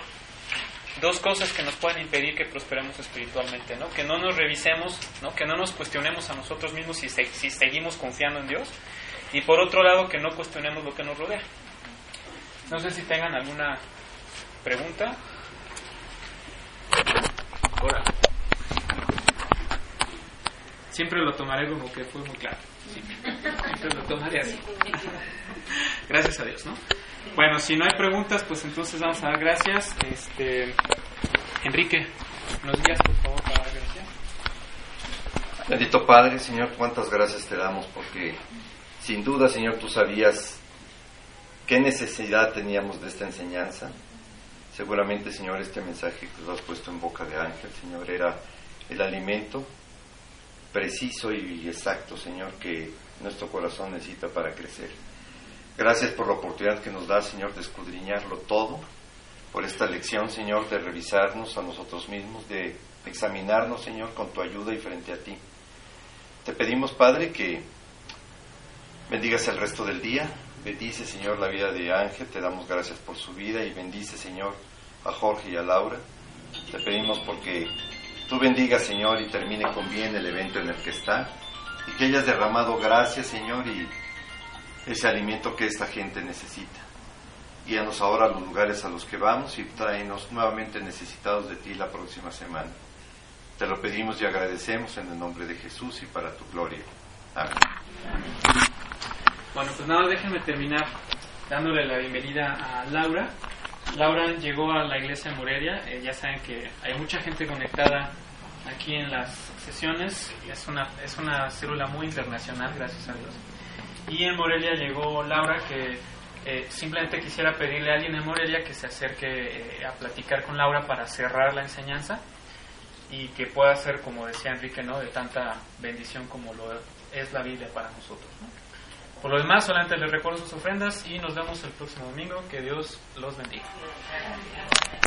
Dos cosas que nos pueden impedir que prosperemos espiritualmente, ¿no? Que no nos revisemos, ¿no? Que no nos cuestionemos a nosotros mismos si, se- si seguimos confiando en Dios. Y por otro lado, que no cuestionemos lo que nos rodea. No sé si tengan alguna pregunta. Ahora. Siempre lo tomaré como que fue muy claro. Siempre lo tomaré así. Gracias a Dios, ¿no? Bueno, si no hay preguntas, pues entonces vamos a dar gracias. Este, Enrique, nos guías por favor para dar gracias. Bendito Padre, Señor, cuántas gracias te damos porque sin duda, Señor, tú sabías qué necesidad teníamos de esta enseñanza. Seguramente, Señor, este mensaje que tú has puesto en boca de Ángel, Señor, era el alimento preciso y exacto, Señor, que nuestro corazón necesita para crecer. Gracias por la oportunidad que nos da, Señor, de escudriñarlo todo, por esta lección, Señor, de revisarnos a nosotros mismos, de examinarnos, Señor, con tu ayuda y frente a ti. Te pedimos, Padre, que bendigas el resto del día. Bendice, Señor, la vida de Ángel. Te damos gracias por su vida y bendice, Señor, a Jorge y a Laura. Te pedimos porque tú bendigas, Señor, y termine con bien el evento en el que está. Y que hayas derramado gracias, Señor, y ese alimento que esta gente necesita. Guíanos ahora a los lugares a los que vamos y tráenos nuevamente necesitados de ti la próxima semana. Te lo pedimos y agradecemos en el nombre de Jesús y para tu gloria. Amén. Bueno, pues nada, déjenme terminar dándole la bienvenida a Laura. Laura llegó a la iglesia de Morelia. eh, ya saben que hay mucha gente conectada aquí en las sesiones. Es una, es una célula muy internacional, gracias a Dios. Y en Morelia llegó Laura, que eh, simplemente quisiera pedirle a alguien en Morelia que se acerque eh, a platicar con Laura para cerrar la enseñanza y que pueda ser, como decía Enrique, ¿no? de tanta bendición como lo es la Biblia para nosotros. ¿no? Por lo demás, solamente les recuerdo sus ofrendas y nos vemos el próximo domingo. Que Dios los bendiga.